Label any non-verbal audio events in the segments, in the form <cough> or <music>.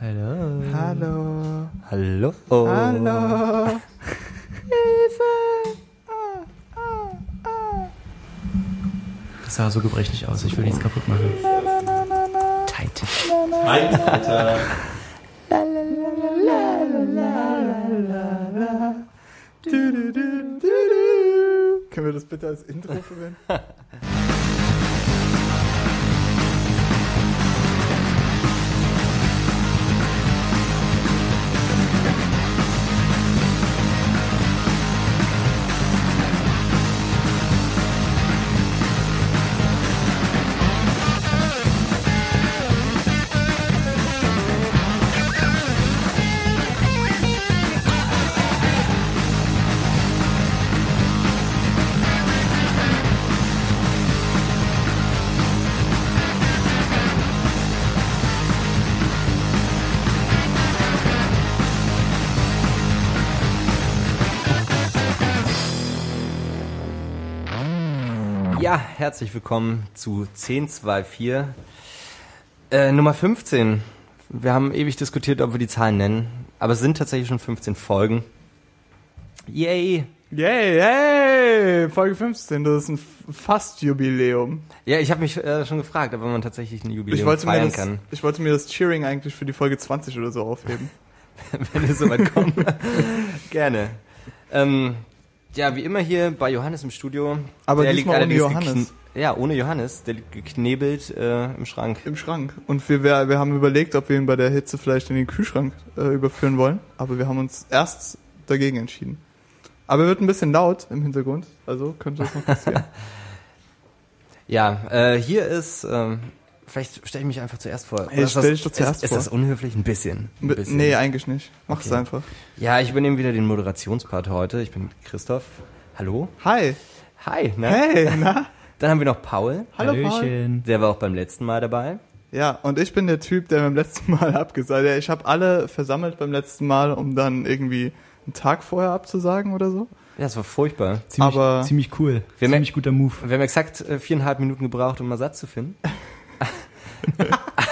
Hallo. Hallo. Hallo. Hallo. Hilfe. Das sah so gebrechlich aus. Ich will nichts kaputt machen. Tight. Du, du. Können wir das bitte als Intro verwenden? <laughs> herzlich willkommen zu 1024. Äh, Nummer 15. Wir haben ewig diskutiert, ob wir die Zahlen nennen, aber es sind tatsächlich schon 15 Folgen. Yay! Yay, yay! Folge 15, das ist ein Fast-Jubiläum. Ja, ich habe mich äh, schon gefragt, ob man tatsächlich ein Jubiläum Ich wollte, mir feiern das, kann, ich wollte mir das Cheering eigentlich für die Folge 20 oder so aufheben. <laughs> wenn es soweit kommt. <laughs> Gerne. Ähm, ja, wie immer hier bei Johannes im Studio. Aber Der diesmal ohne Johannes. Ja, ohne Johannes. Der liegt geknebelt äh, im Schrank. Im Schrank. Und wir, wir, wir haben überlegt, ob wir ihn bei der Hitze vielleicht in den Kühlschrank äh, überführen wollen. Aber wir haben uns erst dagegen entschieden. Aber er wird ein bisschen laut im Hintergrund. Also könnte das noch passieren. <laughs> Ja, äh, hier ist, ähm, vielleicht stelle ich mich einfach zuerst vor. Oder Hey, ist stell das- dich doch zuerst ist, Ist vor. das unhöflich? Ein bisschen. Ein bisschen. nee, eigentlich nicht. Mach's Okay. einfach. Ja, ich übernehme wieder den Moderationspart heute. Ich bin Christoph. Hallo. Hi. Hi. Ne? Hey, na? <laughs> Dann haben wir noch Paul. Hallo Paul. Hallöchen. Der war auch beim letzten Mal dabei. Ja, und ich bin der Typ, der beim letzten <laughs> Mal abgesagt hat. Ich habe alle versammelt beim letzten Mal, um dann irgendwie einen Tag vorher abzusagen oder so. Ja, das war furchtbar. Ziemlich, Aber- ziemlich cool. Wir ziemlich guter Move. Wir haben exakt äh, viereinhalb Minuten gebraucht, um Ersatz zu finden. <laughs>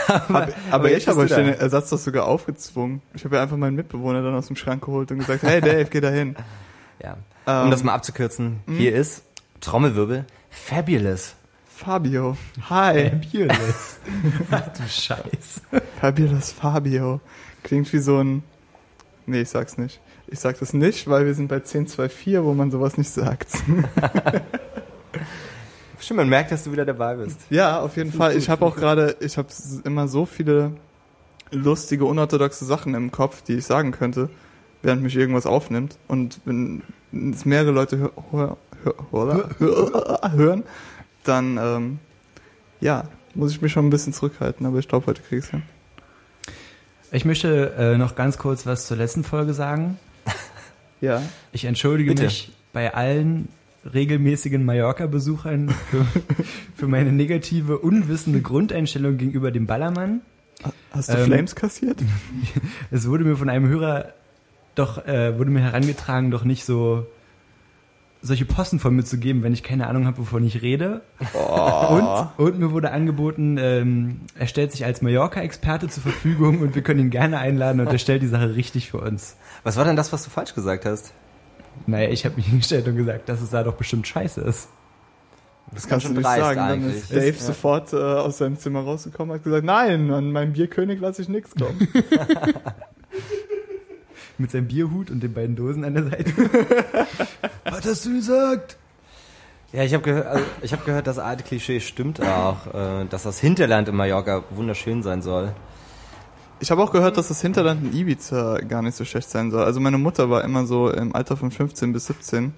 Aber, aber jetzt ich habe euch den da. Ersatz doch sogar aufgezwungen. Ich habe ja einfach meinen Mitbewohner dann aus dem Schrank geholt und gesagt, hey Dave, geh da hin. <laughs> Ja. Um Ähm, das mal abzukürzen, hier ist Trommelwirbel Fabulous. Fabio. Hi. Fabulous. <laughs> du Scheiß. Fabulous Fabio. Klingt wie so ein... Nee, ich sag's nicht. Ich sag das nicht, weil wir sind bei 1024, wo man sowas nicht sagt. <laughs> Stimmt, man merkt, dass du wieder dabei bist. Ja, auf jeden Fall. Ich habe auch gerade, ich habe immer so viele lustige, unorthodoxe Sachen im Kopf, die ich sagen könnte, während mich irgendwas aufnimmt. Und wenn es mehrere Leute hör, hör, hör, hör, <laughs> hören, dann ähm, ja, muss ich mich schon ein bisschen zurückhalten. Aber ich glaube, heute krieg ich's hin. Ich möchte äh, noch ganz kurz was zur letzten Folge sagen. Ja. Ich entschuldige Bitte. mich bei allen regelmäßigen Mallorca-Besuchern für, <laughs> für meine negative, unwissende Grundeinstellung gegenüber dem Ballermann. Hast du Ähm, Flames kassiert? <laughs> Es wurde mir von einem Hörer doch, äh, wurde mir herangetragen, doch nicht so solche Posten von mir zu geben, wenn ich keine Ahnung habe, wovon ich rede. Oh. Und, und mir wurde angeboten, ähm, er stellt sich als Mallorca-Experte zur Verfügung und wir können ihn gerne einladen und er stellt die Sache richtig für uns. Was war denn das, was du falsch gesagt hast? Naja, ich habe mich <laughs> hingestellt und gesagt, dass es da doch bestimmt scheiße ist. Das kannst du nicht sagen. Dann ist Dave Ist- ja. sofort äh, aus seinem Zimmer rausgekommen und hat gesagt, nein, an meinem Bierkönig lasse ich nichts kommen. <laughs> Mit seinem Bierhut und den beiden Dosen an der Seite. <laughs> Was hast du gesagt? Ja, ich habe gehört, also ich hab gehört, das alte Klischee stimmt auch, äh, dass das Hinterland in Mallorca wunderschön sein soll. Ich habe auch gehört, dass das Hinterland in Ibiza gar nicht so schlecht sein soll. Also meine Mutter war immer so im Alter von 15 bis 17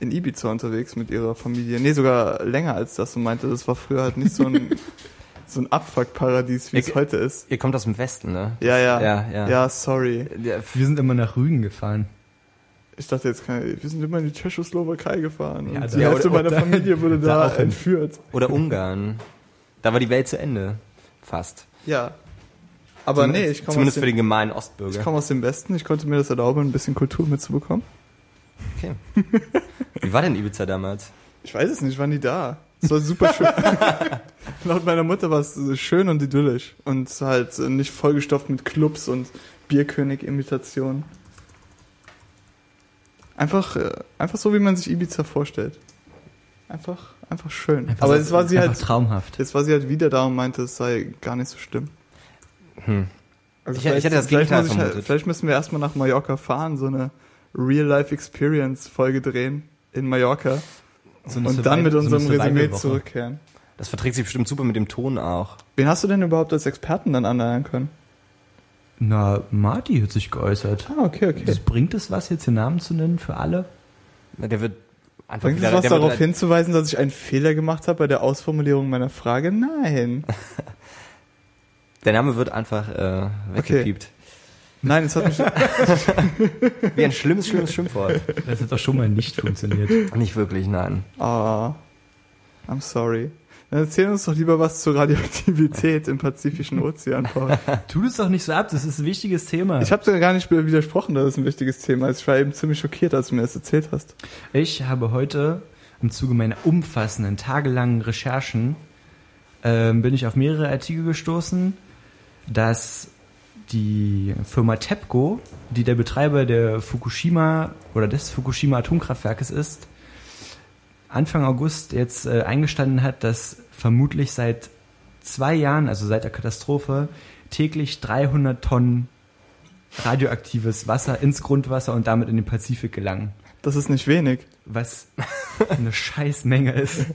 in Ibiza unterwegs mit ihrer Familie. Nee, sogar länger als das und meinte, das war früher halt nicht so ein, <laughs> so ein Abfuckparadies, wie es heute ist. Ihr kommt aus dem Westen, ne? Ja, ja. Ja, ja. Ja, sorry. Ja, Wir sind immer nach Rügen gefahren. Ich dachte jetzt, keine, wir sind immer in die Tschechoslowakei gefahren. Ja, und die Hälfte oder- meiner Familie wurde da da entführt. Oder Ungarn. Da war die Welt zu Ende. Fast. Ja. Aber Zumindest- nee, ich komme aus, Zumindest für dem- den gemeinen ich Ostbürger. komm aus dem Westen. Ich konnte mir das erlauben, ein bisschen Kultur mitzubekommen. Okay. <laughs> Wie war denn Ibiza damals? Ich weiß es nicht, waren die da? Es war super schön. <laughs> Laut meiner Mutter war es schön und idyllisch. Und halt nicht vollgestopft mit Clubs und Bierkönig-Imitationen. Einfach, äh, einfach so, wie man sich Ibiza vorstellt. Einfach, einfach schön. Einfach Aber so- jetzt war sie halt, traumhaft. jetzt war sie halt wieder da und meinte, es sei gar nicht so schlimm. Hm. Also Ich- ich hätte das vielleicht, Gegenteil muss ich, halt- vermutet. vielleicht müssen wir erstmal nach Mallorca fahren, so eine Real-Life-Experience-Folge drehen in Mallorca So und dann mit Survival- so unserem Resümee zurückkehren. Das verträgt sich bestimmt super mit dem Ton auch. Wen hast du denn überhaupt als Experten dann anleihen können? Na, Marty hat sich geäußert. Ah, okay, okay. Das bringt es was, jetzt den Namen zu nennen für alle? Na, Der wird einfach Bringt es wieder- was der wird- darauf hinzuweisen, dass ich einen Fehler gemacht habe bei der Ausformulierung meiner Frage? Nein. <laughs> Der Name wird einfach äh, weggepiept. Nein, es hat mich, <laughs> Wie ein schlimmes, schlimmes Schimpfwort. Das hat doch schon mal nicht funktioniert. Nicht wirklich, nein. ah, I'm sorry. Dann erzähl uns doch lieber was zur Radioaktivität im Pazifischen Ozean, Paul. <laughs> Tu es doch nicht so ab, das ist ein wichtiges Thema. Ich habe sogar gar nicht widersprochen, dass es ein wichtiges Thema ist. Ich war eben ziemlich schockiert, als du mir das erzählt hast. Ich habe heute im Zuge meiner umfassenden, tagelangen Recherchen ähm, bin ich auf mehrere Artikel gestoßen, dass die Firma TEPCO, die der Betreiber der Fukushima oder des Fukushima Atomkraftwerkes ist, Anfang August jetzt äh, eingestanden hat, dass vermutlich seit zwei Jahren, also seit der Katastrophe, täglich 300 Tonnen radioaktives Wasser ins Grundwasser und damit in den Pazifik gelangen. Das ist nicht wenig. Was <laughs> eine Scheißmenge ist.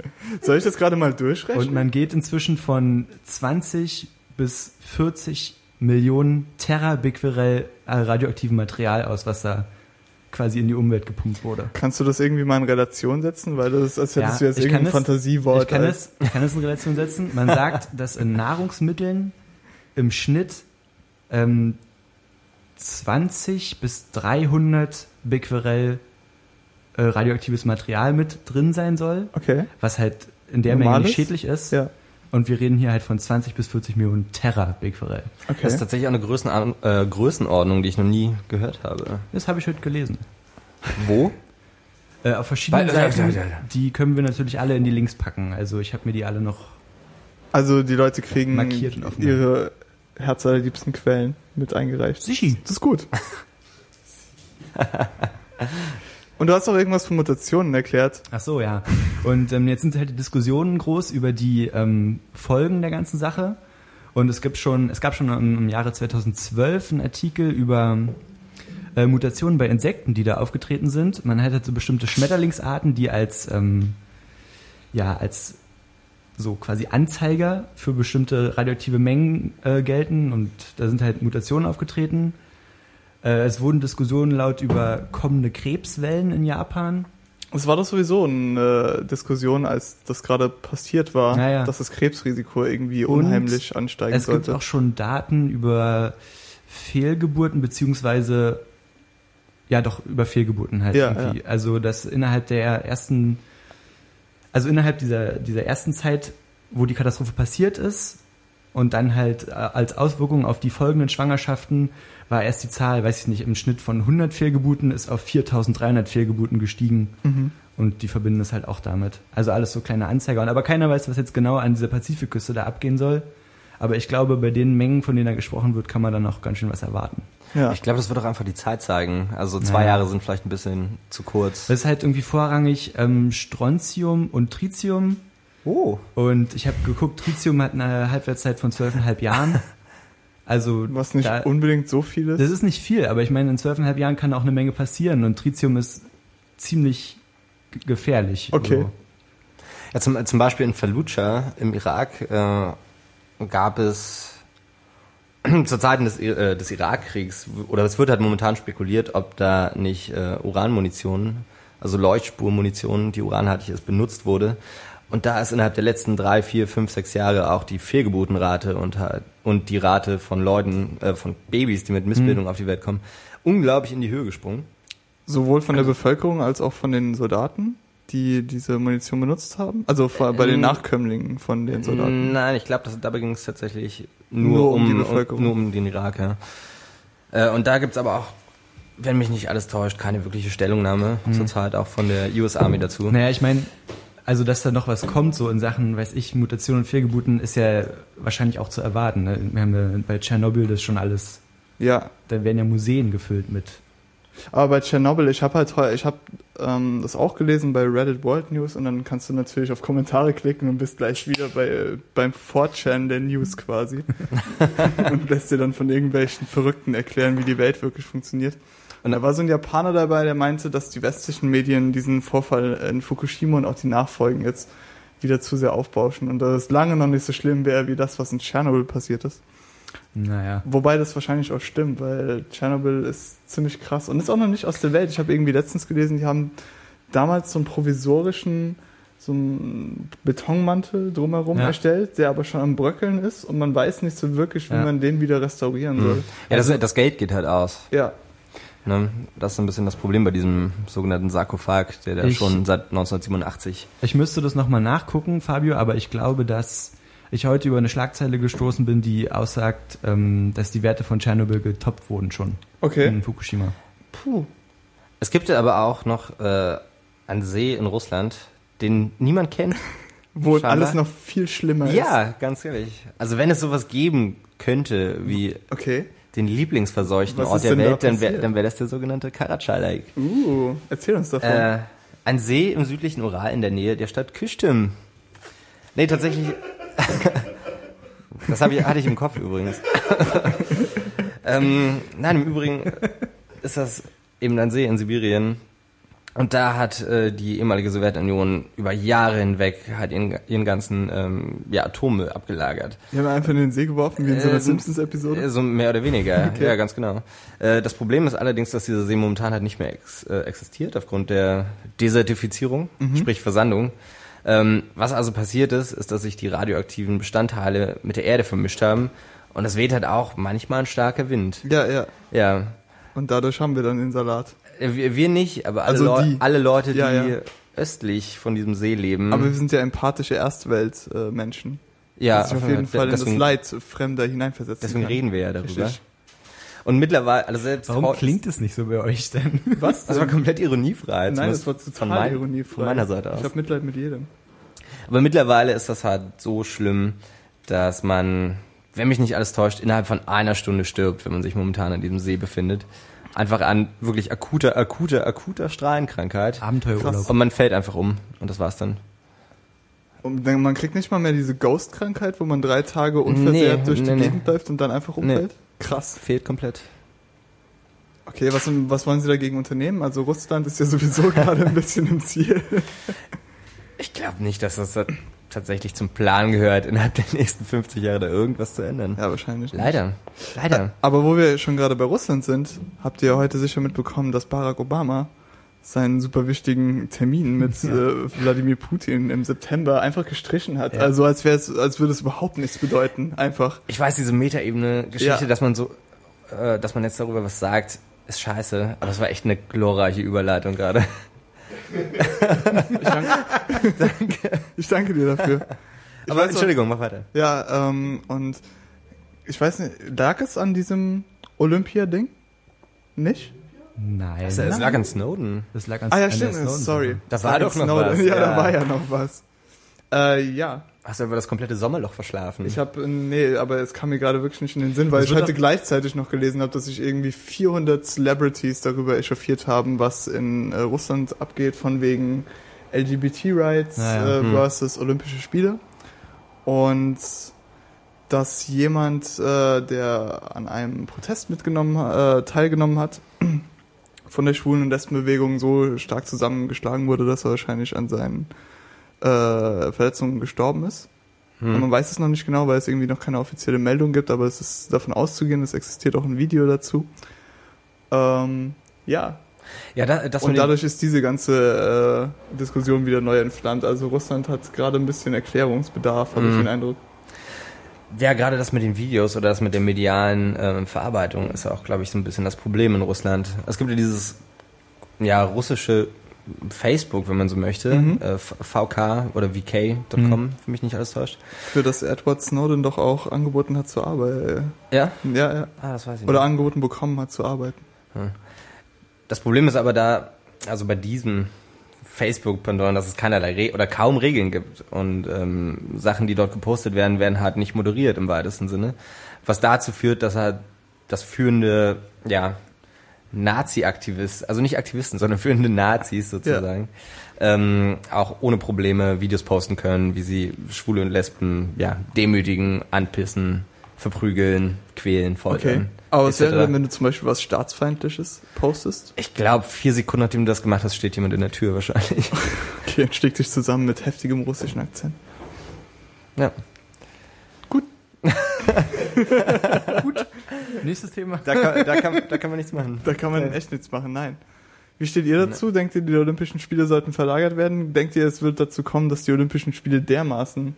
Soll ich das gerade mal durchrechnen? Und man geht inzwischen von 20 bis 40 Millionen Terabecquerel äh, radioaktivem Material aus, was da quasi in die Umwelt gepumpt wurde. Kannst du das irgendwie mal in Relation setzen? Weil das ist, als hättest Ja, du jetzt irgendein Fantasiewort. Ich kann, es, ich kann es in Relation setzen. Man <laughs> sagt, dass in Nahrungsmitteln im Schnitt ähm, 20 bis 300 Becquerel äh, radioaktives Material mit drin sein soll, Okay, was halt in der Menge Normales? nicht schädlich ist. ja. Und wir reden hier halt von 20 bis 40 Millionen Terabecquerel. Okay. Das ist tatsächlich auch eine Größenordnung, äh, Größenordnung, die ich noch nie gehört habe. Das habe ich heute gelesen. Wo? Äh, auf verschiedenen Bei- Seiten, ja, ja, ja. die können wir natürlich alle in die Links packen. Also ich habe mir die alle noch Also die Leute kriegen Markiert und offen. ihre herzallerliebsten Quellen mit eingereicht. Sichi. Das ist gut. <laughs> Und du hast auch irgendwas von Mutationen erklärt. Ach so, ja. Und ähm, jetzt sind halt die Diskussionen groß über die ähm, Folgen der ganzen Sache. Und es gibt schon, es gab schon im, Jahre 2012 einen Artikel über äh, Mutationen bei Insekten, die da aufgetreten sind. Man hat halt so bestimmte Schmetterlingsarten, die als ähm, ja als so quasi Anzeiger für bestimmte radioaktive Mengen äh, gelten und da sind halt Mutationen aufgetreten. Äh, es wurden Diskussionen laut über kommende Krebswellen in Japan. Es war doch sowieso eine Diskussion, als das gerade passiert war, Ja, ja. dass das Krebsrisiko irgendwie Und unheimlich ansteigen Es gibt sollte. auch schon Daten über Fehlgeburten beziehungsweise ja doch über Fehlgeburten halt Ja, irgendwie. Also dass innerhalb der ersten, also innerhalb dieser dieser ersten Zeit, wo die Katastrophe passiert ist und dann halt äh, als Auswirkung auf die folgenden Schwangerschaften war erst die Zahl, weiß ich nicht, im Schnitt von 100 Fehlgeburten ist auf 4.300 Fehlgeburten gestiegen. Mhm. Und die verbinden es halt auch damit. Also alles so kleine Anzeiger. Und aber keiner weiß, was jetzt genau an dieser Pazifikküste da abgehen soll. Aber ich glaube, bei den Mengen, von denen da gesprochen wird, kann man dann auch ganz schön was erwarten. Ja. Ich glaube, das wird auch einfach die Zeit zeigen. Also zwei Ja. Jahre sind vielleicht ein bisschen zu kurz. Das ist halt irgendwie vorrangig ähm, Strontium und Tritium. Oh. Und ich habe geguckt, Tritium hat eine Halbwertszeit von zwölfeinhalb Jahren. <laughs> Also Was nicht da, unbedingt so viel ist. das ist nicht viel, aber ich meine, in zwölfeinhalb Jahren kann auch eine Menge passieren. Und Tritium ist ziemlich gefährlich. Okay. So. Ja, zum, zum Beispiel in Fallujah im Irak äh, gab es <clears throat> zu Zeiten des, äh, des Irakkriegs, oder es wird halt momentan spekuliert, ob da nicht äh, Uranmunition, also Leuchtspurmunition, die uranhaltig ist, benutzt wurde. Und da ist innerhalb der letzten drei, vier, fünf, sechs Jahre auch die Fehlgeburtenrate und, und die Rate von Leuten, äh, von Babys, die mit Missbildung auf die Welt kommen, unglaublich in die Höhe gesprungen. Sowohl von der Bevölkerung als auch von den Soldaten, die diese Munition benutzt haben. Also vor- bei den Ähm, Nachkömmlingen von den Soldaten. Nein, ich glaube, dabei ging es tatsächlich nur, Nur um um, die Bevölkerung. nur um den Irak, ja. Äh, und da gibt's aber auch, wenn mich nicht alles täuscht, keine wirkliche Stellungnahme Hm. zurzeit auch von der US Army dazu. Naja, ich meine, Also, dass da noch was kommt, so in Sachen, weiß ich, Mutation und Fehlgeburten, ist ja wahrscheinlich auch zu erwarten. Ne? Wir haben ja bei Tschernobyl das schon alles, Ja, da werden ja Museen gefüllt mit. aber bei Tschernobyl, ich habe halt, ich habe ähm, das auch gelesen bei Reddit World News und dann kannst du natürlich auf Kommentare klicken und bist gleich wieder bei beim 4chan der News quasi <laughs> und lässt dir dann von irgendwelchen Verrückten erklären, wie die Welt wirklich funktioniert. Und da war so ein Japaner dabei, der meinte, dass die westlichen Medien diesen Vorfall in Fukushima und auch die Nachfolgen jetzt wieder zu sehr aufbauschen und dass es lange noch nicht so schlimm wäre wie das, was in Tschernobyl passiert ist. Naja. Wobei das wahrscheinlich auch stimmt, weil Tschernobyl ist ziemlich krass und ist auch noch nicht aus der Welt. Ich habe irgendwie letztens gelesen, die haben damals so einen provisorischen so einen Betonmantel drumherum Ja. erstellt, der aber schon am Bröckeln ist und man weiß nicht so wirklich, wie Ja. man den wieder restaurieren soll. Ja, das, das Geld geht halt aus. Ja, Ne? Das ist ein bisschen das Problem bei diesem sogenannten Sarkophag, der da Ich- schon seit 1987. Ich müsste das nochmal nachgucken, Fabio, aber ich glaube, dass ich heute über eine Schlagzeile gestoßen bin, die aussagt, ähm, dass die Werte von Tschernobyl getoppt wurden schon okay. in Fukushima. Puh. Es gibt ja aber auch noch äh, einen See in Russland, den niemand kennt. <laughs> Wo Scheinbar. alles noch viel schlimmer ist. Ja, ganz ehrlich. Also wenn es sowas geben könnte wie Okay. Den lieblingsverseuchten Was Ort der denn da Welt, dann wäre wär das der sogenannte Karachay Lake. Uh, erzähl uns davon. Äh, ein See im südlichen Ural in der Nähe der Stadt Küshtym. Nee, tatsächlich. <laughs> das ich, hatte ich im Kopf übrigens. <laughs> ähm, nein, im Übrigen ist das eben ein See in Sibirien. Und da hat äh, die ehemalige Sowjetunion über Jahre hinweg halt ihren, ihren ganzen ähm, ja, Atommüll abgelagert. Die haben einfach in den See geworfen, wie in so einer Äh, Simpsons-Episode. Äh, So mehr oder weniger, <laughs> Okay. ja, ganz genau. Äh, Das Problem ist allerdings, dass dieser See momentan halt nicht mehr ex äh, existiert aufgrund der Desertifizierung, sprich Versandung. Ähm, was also passiert ist, ist, dass sich die radioaktiven Bestandteile mit der Erde vermischt haben und es weht halt auch manchmal ein starker Wind. Ja, ja. Ja, Und dadurch haben wir dann den Salat. Äh, wir, wir nicht, aber alle, Also Leu die. alle Leute, die Ja, ja. östlich von diesem See leben. Aber wir sind ja empathische Erstwelt-Menschen. ja, die sich auf jeden Fall in deswegen, das Leid Fremder hineinversetzen deswegen kann. reden wir ja darüber. Richtig. Und mittlerweile, also selbst Warum klingt es nicht so bei euch denn? <laughs> Was? Das war komplett ironiefrei. Nein, das war total von, mein, ironiefrei. von meiner Seite aus. Ich habe Mitleid mit jedem. Aber mittlerweile ist das halt so schlimm, dass man, wenn mich nicht alles täuscht, innerhalb von einer Stunde stirbt, wenn man sich momentan an diesem See befindet. Einfach an wirklich akuter, akuter, akuter Strahlenkrankheit. Abenteuerurlaub. Und man fällt einfach um. Und das war's dann. Und man kriegt nicht mal mehr diese Ghost-Krankheit, wo man drei Tage unversehrt Nee, durch die nee, nee. Gegend läuft und dann einfach umfällt? Krass. Fehlt komplett. Okay, was, was wollen Sie dagegen unternehmen? Also Russland ist ja sowieso <laughs> gerade ein bisschen im Ziel. Ich glaube nicht, dass das tatsächlich zum Plan gehört, innerhalb der nächsten 50 Jahre da irgendwas zu ändern. Ja, wahrscheinlich. nicht. Leider. Leider. Aber wo wir schon gerade bei Russland sind, habt ihr heute sicher mitbekommen, dass Barack Obama seinen super wichtigen Termin mit äh, Wladimir Putin im September einfach gestrichen hat. Ja. Also als wäre es, als würde es überhaupt nichts bedeuten. Einfach. Ich weiß, diese Metaebene-Geschichte, Ja. dass man so, äh, dass man jetzt darüber was sagt, ist scheiße. Aber es war echt eine glorreiche Überleitung gerade. Ich <laughs> danke, ich danke dir dafür. Ich Aber weiß auch- Entschuldigung, mach weiter. Ja, ähm, und ich weiß nicht, lag es an diesem Olympia-Ding? Nicht? Nein. Es, es lag an Snowden. Das lag an Ah ja, stimmt, Snowden-Sache. sorry. Da war doch noch was, Ja, da ja. war ja noch was. Äh, ja, Hast du aber das komplette Sommerloch verschlafen? ich habe nee, aber es kam mir gerade wirklich nicht in den Sinn, weil Das ich wird heute gleichzeitig noch gelesen habe, dass sich irgendwie 400 Celebrities darüber echauffiert haben, was in äh, Russland abgeht, von wegen LGBT-Rights Ja, ja. äh, Hm. versus Olympische Spiele. Und dass jemand, äh, der an einem Protest mitgenommen, äh, teilgenommen hat, <clears throat> von der Schwulen- und Lesbenbewegung so stark zusammengeschlagen wurde, dass er wahrscheinlich an seinen äh, Verletzungen gestorben ist. Hm. Und man weiß es noch nicht genau, weil es irgendwie noch keine offizielle Meldung gibt, aber es ist davon auszugehen, es existiert auch ein Video dazu. Ähm, ja, Ja, da, und dadurch ist diese ganze äh, Diskussion wieder neu entflammt. Also Russland hat gerade ein bisschen Erklärungsbedarf, habe ich Mhm. den Eindruck. Ja, gerade das mit den Videos oder das mit der medialen ähm, Verarbeitung ist ja auch, glaube ich, so ein bisschen das Problem in Russland. Es gibt ja dieses ja russische Facebook, wenn man so möchte, Mhm. äh, VK oder VK.com, Mhm. für mich nicht alles täuscht. Für das Edward Snowden doch auch angeboten hat zu arbeiten. Ja? Ja, ja. Ah, das weiß ich Oder nicht. angeboten bekommen hat zu arbeiten. Das Problem ist aber da, also bei diesem Facebook-Pendant, dass es keinerlei Re oder kaum Regeln gibt und ähm, Sachen, die dort gepostet werden, werden halt nicht moderiert im weitesten Sinne, was dazu führt, dass halt das führende, ja, Nazi-Aktivist, also nicht Aktivisten, sondern führende Nazis sozusagen, ähm, auch ohne Probleme Videos posten können, wie sie Schwule und Lesben ja demütigen, anpissen, verprügeln, quälen, foltern. Aber was wäre, denn, wenn du zum Beispiel was Staatsfeindliches postest? Ich glaube, vier Sekunden nachdem du das gemacht hast, steht jemand in der Tür wahrscheinlich. <laughs> Okay, und schlägt dich zusammen mit heftigem russischen Akzent. ja. <laughs> Nächstes Thema. Da kann, da, kann, da kann man nichts machen. Da kann man echt nichts machen, nein. Wie steht ihr dazu? Denkt ihr, die Olympischen Spiele sollten verlagert werden? Denkt ihr, es wird dazu kommen, dass die Olympischen Spiele dermaßen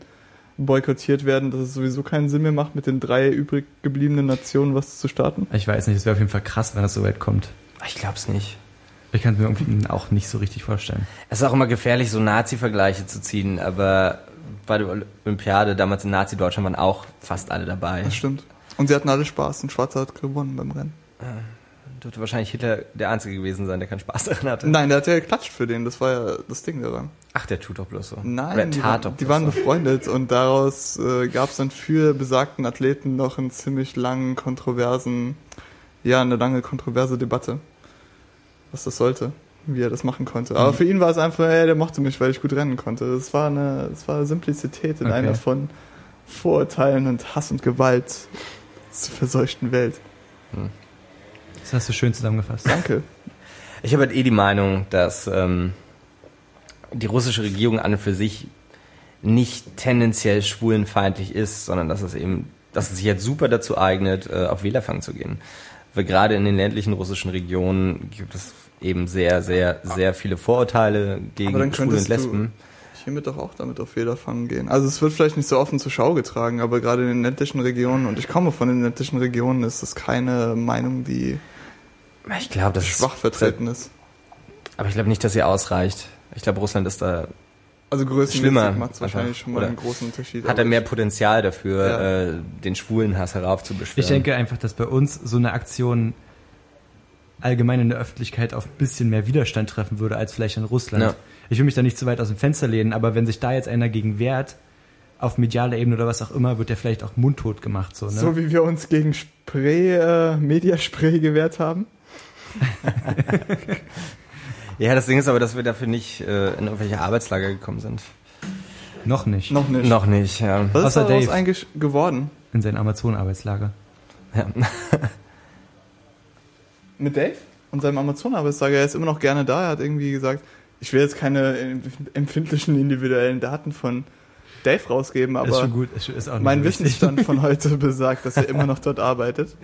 boykottiert werden, dass es sowieso keinen Sinn mehr macht, mit den drei übrig gebliebenen Nationen was zu starten? Ich weiß nicht, es wäre auf jeden Fall krass, wenn das so weit kommt. Ich glaube es nicht. Ich kann es mir irgendwie auch nicht so richtig vorstellen. Es ist auch immer gefährlich, so Nazi-Vergleiche zu ziehen, aber bei der Olympiade damals in Nazi-Deutschland waren auch fast alle dabei. Das stimmt. Und sie hatten alle Spaß und Schwarzer hat gewonnen beim Rennen. Dürfte wahrscheinlich Hitler der Einzige gewesen sein, der keinen Spaß daran hatte. Nein, der hat ja geklatscht für den, das war ja das Ding daran. Ach, der tut doch bloß so. Oder Nein, die, tat waren, doch die waren so. befreundet und daraus äh, gab es dann für besagten Athleten noch einen ziemlich langen, kontroversen, ja, eine lange kontroverse Debatte, was das sollte, wie er das machen konnte. Aber Mhm. für ihn war es einfach, ey, der mochte mich, weil ich gut rennen konnte. Es war eine, es war Simplizität in Okay. einer von Vorurteilen und Hass und Gewalt <laughs> zur verseuchten Welt. Das hast du schön zusammengefasst. Danke. Ich habe halt eh die Meinung, dass ähm, die russische Regierung an und für sich nicht tendenziell schwulenfeindlich ist, sondern dass es eben, dass es sich jetzt super dazu eignet, äh, auf Wählerfang zu gehen. Weil gerade in den ländlichen russischen Regionen gibt es eben sehr, sehr, sehr viele Vorurteile gegen Schwule und könntest du- Lesben. Hiermit doch auch damit auf Fehlerfangen gehen. Also es wird vielleicht nicht so offen zur Schau getragen, aber gerade in den ländlichen Regionen, und ich komme von den ländlichen Regionen, ist das keine Meinung, die Ich glaube, das ist schwach vertreten ist. Aber ich glaube nicht, dass sie ausreicht. Ich glaube, Russland ist da, Also Schlimmer macht es wahrscheinlich einfach, schon mal oder? einen großen Unterschied. hat er mehr Potenzial dafür, Ja. äh, den Schwulenhass heraufzubeschwören. Ich denke einfach, dass bei uns so eine Aktion allgemein in der Öffentlichkeit auf ein bisschen mehr Widerstand treffen würde als vielleicht in Russland. Ja. Ich will mich da nicht zu weit aus dem Fenster lehnen, aber wenn sich da jetzt einer gegen wehrt, auf medialer Ebene oder was auch immer, wird der vielleicht auch mundtot gemacht. So, ne? So wie wir uns gegen Spray, äh, Mediaspray gewehrt haben. <laughs> Ja, das Ding ist aber, dass wir dafür nicht äh, in irgendwelche Arbeitslager gekommen sind. Noch nicht. Noch nicht. Noch nicht, ja. Was ist Außer daraus Dave. eigentlich geworden? In sein Amazon-Arbeitslager. ja. <laughs> Mit Dave? Und seinem Amazon-Arbeitslager, er ist immer noch gerne da. Er hat irgendwie gesagt, ich will jetzt keine empfindlichen individuellen Daten von Dave rausgeben, aber gut. Ist, ist auch nicht mein. Wissensstand von <laughs> heute besagt, dass er immer noch dort arbeitet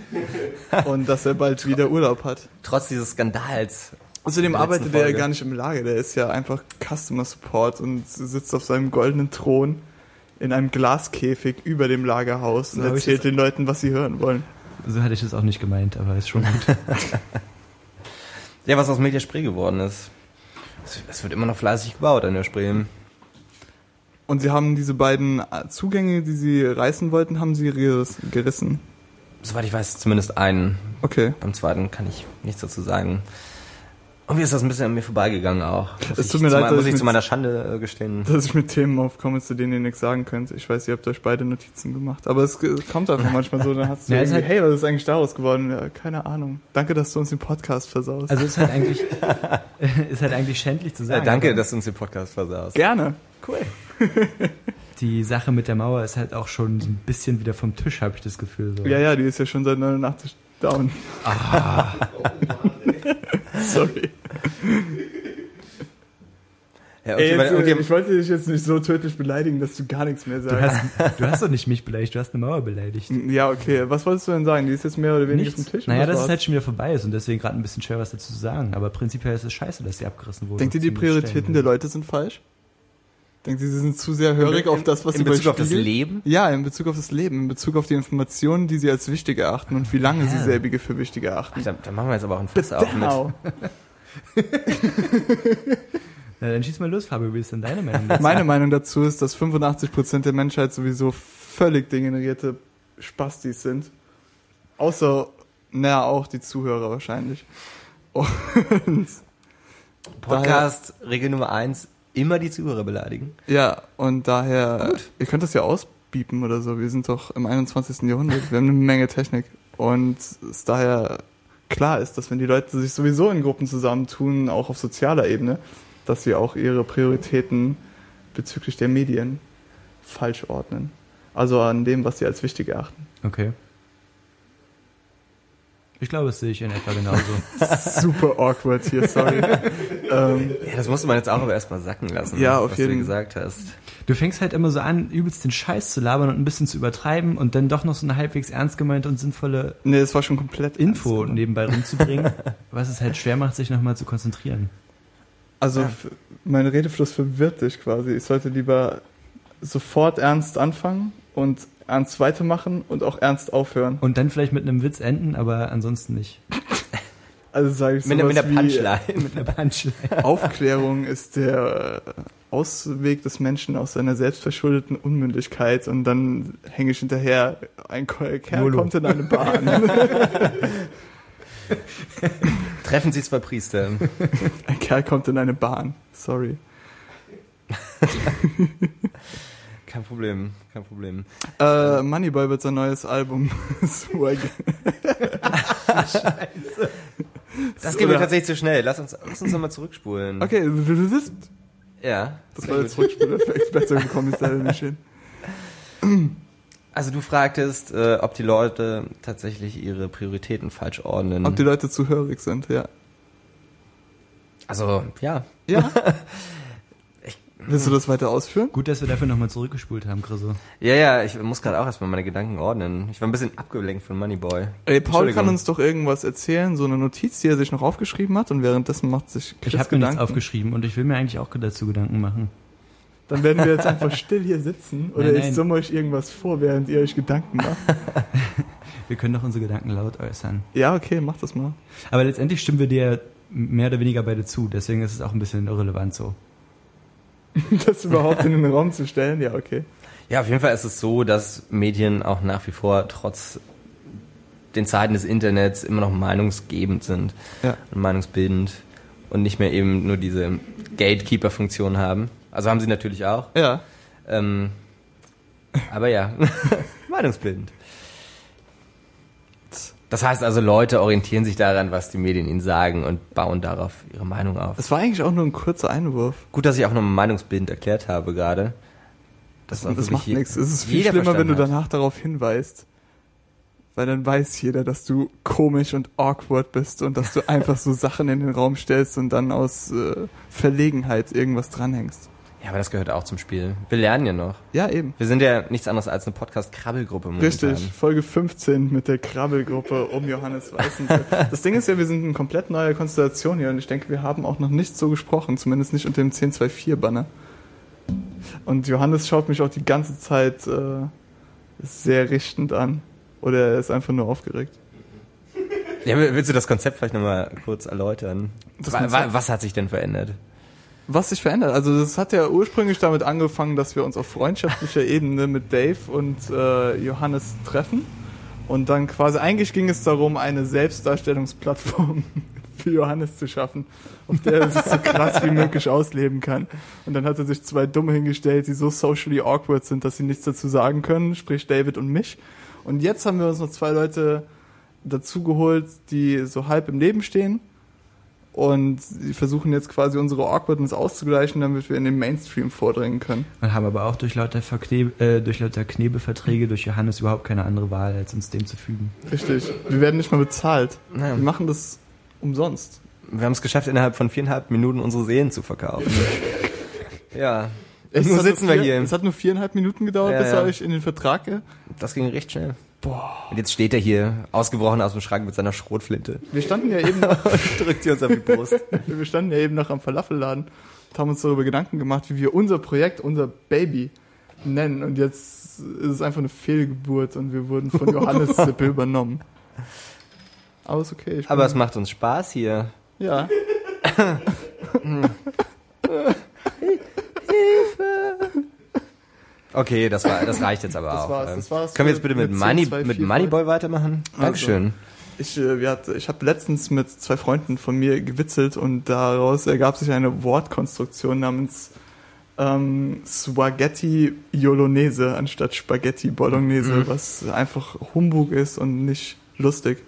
und dass er bald wieder Urlaub hat. Trotz dieses Skandals. Außerdem arbeitet er ja gar nicht im Lager, der ist ja einfach Customer Support und sitzt auf seinem goldenen Thron in einem Glaskäfig über dem Lagerhaus und erzählt den Leuten, was sie hören wollen. So hatte ich das auch nicht gemeint, aber ist schon gut. <laughs> Ja, was aus Media Spree geworden ist. Es- Es wird immer noch fleißig gebaut an der Spree. Und sie haben diese beiden Zugänge, die sie reißen wollten, haben sie geriss- gerissen. Soweit ich weiß, zumindest einen. Okay. Beim zweiten kann ich nichts dazu sagen. Irgendwie ist das ein bisschen an mir vorbeigegangen auch. Muss Es tut mir leid, me- dass muss ich zu meiner Schande äh, gestehen. Dass ich mit Themen aufkomme, zu denen ihr nichts sagen könnt. Ich weiß, ihr habt euch beide Notizen gemacht. Aber es kommt einfach <laughs> manchmal so, dann hast du Ja, es irgendwie, halt- hey, was ist eigentlich daraus geworden? Ja, keine Ahnung. Danke, dass du uns den Podcast versaust. Also ist halt eigentlich, <laughs> <laughs> ist halt eigentlich schändlich zu Ja, sagen. danke, aber dass du uns den Podcast versaust. Gerne. Cool. Die Sache mit der Mauer ist halt auch schon so ein bisschen wieder vom Tisch, habe ich das Gefühl. So. Ja, ja, die ist ja schon seit 89 down. Ah. Sorry. Ja, Ey, irgendjemand, jetzt, irgendjemand, ich wollte dich jetzt nicht so tödlich beleidigen, dass du gar nichts mehr Du sagst. hast, du hast doch nicht mich beleidigt, du hast eine Mauer beleidigt. Ja, okay. Was wolltest du denn sagen? Die ist jetzt mehr oder weniger Nichts. vom Tisch. Naja, dass es halt schon wieder vorbei ist und deswegen gerade ein bisschen schwer was dazu zu sagen. Aber prinzipiell ist es scheiße, dass sie abgerissen wurde. Denkt ihr, die Prioritäten stellen. der Leute sind falsch? Denkt ihr, sie sind zu sehr hörig auf das, was in sie Bezug auf das? Leben? Ja, in Bezug auf das Leben, in Bezug auf die Informationen, die sie als wichtig erachten und wie lange sie Ja. selbige für wichtig erachten. Da, da machen wir jetzt aber auch ein Fass auf mit. Genau. <laughs> Na, dann schieß mal los, Fabio, wie ist denn deine Meinung dazu? Meine Meinung dazu ist, dass 85% der Menschheit sowieso völlig degenerierte Spastis sind. Außer, naja, auch die Zuhörer wahrscheinlich. Und Podcast, Regel Nummer eins, immer die Zuhörer beleidigen. Ja, und daher, ihr könnt das ja ausbiepen oder so. Wir sind doch im 21. Jahrhundert. Wir haben eine Menge Technik. Und es daher klar ist, dass wenn die Leute sich sowieso in Gruppen zusammentun, auch auf sozialer Ebene, dass sie auch ihre Prioritäten bezüglich der Medien falsch ordnen. Also an dem, was sie als wichtig erachten. Okay. Ich glaube, das sehe ich in etwa genauso. <laughs> Super awkward hier, sorry. <laughs> ähm, Ja, das musste man jetzt auch aber erstmal sacken lassen, Ja, auf was jeden- du gesagt hast. Du fängst halt immer so an, übelst den Scheiß zu labern und ein bisschen zu übertreiben und dann doch noch so eine halbwegs ernst gemeinte und sinnvolle nee, es war schon komplett Info nebenbei rumzubringen, <laughs> was es halt schwer macht, sich nochmal zu konzentrieren. Also f- mein Redefluss verwirrt dich quasi. Ich sollte lieber sofort ernst anfangen und ernst weitermachen und auch ernst aufhören. Und dann vielleicht mit einem Witz enden, aber ansonsten nicht. Also sage ich Mit, der- mit der Punchline. Mit einer Punchline. Aufklärung ist der äh, Ausweg des Menschen aus seiner selbstverschuldeten Unmündigkeit und dann hänge ich hinterher. Ein Kerl Yolo. kommt in eine Bahn. <laughs> Treffen Sie zwei Priester. Ein Kerl kommt in eine Bahn. Sorry. <laughs> Kein Problem, kein Problem. Äh, Moneyboy wird sein neues Album. <laughs> Swag. Das geht mir tatsächlich zu schnell. Lass uns, lass uns nochmal zurückspulen. Okay, du-. Ja. Das sehr war der gut. Zurückspuleffekt. Besser gekommen ist leider nicht hin. <clears throat> Also du fragtest, äh, ob die Leute tatsächlich ihre Prioritäten falsch ordnen. Ob die Leute zuhörig sind, ja. also, ja. Ja. <laughs> Willst du das weiter ausführen? Gut, dass wir dafür nochmal zurückgespult haben, Chriso. Ja, ja, ich muss gerade auch erstmal meine Gedanken ordnen. Ich war ein bisschen abgelenkt von Moneyboy. Ey, Paul kann uns doch irgendwas erzählen, so eine Notiz, die er sich noch aufgeschrieben hat und währenddessen macht sich Chris Ich habe mir nichts Gedanken. aufgeschrieben und ich will mir eigentlich auch dazu Gedanken machen. Dann werden wir jetzt einfach still hier sitzen <laughs> oder Nein, ich nein. summe euch irgendwas vor, während ihr euch Gedanken macht. <laughs> Wir können doch unsere Gedanken laut äußern. Ja, okay, mach das mal. Aber letztendlich stimmen wir dir mehr oder weniger beide zu, deswegen ist es auch ein bisschen irrelevant so. <laughs> Das überhaupt in den Raum zu stellen, ja, okay. Ja, auf jeden Fall ist es so, dass Medien auch nach wie vor trotz den Zeiten des Internets immer noch meinungsgebend sind Ja. und meinungsbildend und nicht mehr eben nur diese Gatekeeper-Funktion haben. Also haben sie natürlich auch. Ja. Ähm, aber ja, <laughs> meinungsbildend. Das heißt also, Leute orientieren sich daran, was die Medien ihnen sagen und bauen darauf ihre Meinung auf. Es war eigentlich auch nur ein kurzer Einwurf. Gut, dass ich auch nochmal meinungsbildend erklärt habe gerade. Das, das wirklich macht nichts. Es ist viel schlimmer, wenn du danach darauf hinweist. Weil dann weiß jeder, dass du komisch und awkward bist und dass du <laughs> einfach so Sachen in den Raum stellst und dann aus äh, Verlegenheit irgendwas dranhängst. Ja, aber das gehört auch zum Spiel. Wir lernen ja noch. Ja, eben. Wir sind ja nichts anderes als eine Podcast-Krabbelgruppe. Richtig, Folge 15 mit der Krabbelgruppe um Johannes Weißenburg. <laughs> Das Ding ist ja, wir sind eine komplett neue Konstellation hier und ich denke, wir haben auch noch nicht so gesprochen, zumindest nicht unter dem 1024-Banner. Und Johannes schaut mich auch die ganze Zeit äh, sehr richtend an. Oder er ist einfach nur aufgeregt. Ja, willst du das Konzept vielleicht nochmal kurz erläutern? Was hat sich denn verändert? Was sich verändert? Also das hat ja ursprünglich damit angefangen, dass wir uns auf freundschaftlicher <laughs> Ebene mit Dave und äh, Johannes treffen. Und dann quasi, eigentlich ging es darum, eine Selbstdarstellungsplattform <laughs> für Johannes zu schaffen, auf der er sich so krass wie möglich ausleben kann. Und dann hat er sich zwei Dumme hingestellt, die so socially awkward sind, dass sie nichts dazu sagen können, sprich David und mich. Und jetzt haben wir uns noch zwei Leute dazu geholt, die so halb im Leben stehen und sie versuchen jetzt quasi unsere Awkwardness auszugleichen, damit wir in den Mainstream vordringen können. Und haben aber auch durch lauter, Verkneb äh, durch lauter Knebelverträge durch Johannes überhaupt keine andere Wahl, als uns dem zu fügen. Richtig. Wir werden nicht mal bezahlt. Naja, Wir machen das umsonst. wir haben es geschafft, innerhalb von viereinhalb Minuten unsere Seelen zu verkaufen. <laughs> ja. Es Nur hat sitzen nur wir vier, hier. Es hat nur viereinhalb Minuten gedauert, Ja, bis ja. er euch in den Vertrag ge Das ging recht schnell. Boah. Und jetzt steht er hier, ausgebrochen aus dem Schrank mit seiner Schrotflinte. Wir standen ja eben noch, <laughs> Drückt sie uns auf die Brust. <laughs> wir standen ja eben noch am Falafelladen und haben uns darüber Gedanken gemacht, wie wir unser Projekt, unser Baby nennen. Und jetzt ist es einfach eine Fehlgeburt und wir wurden von Johannes <laughs> Sippe übernommen. Aber ist okay. Ich Aber es macht uns Spaß hier. Ja. Okay, das war, das reicht jetzt aber Das auch. war's, Ähm, das war's Können wir jetzt bitte mit, mit Money, 10, 2, mit 4 Moneyboy weitermachen? Also. Dankeschön. Ich, äh, wir hat, ich habe letztens mit zwei Freunden von mir gewitzelt und daraus ergab sich eine Wortkonstruktion namens ähm, Spaghetti Bolognese anstatt Spaghetti Bolognese, Mhm. was einfach Humbug ist und nicht lustig.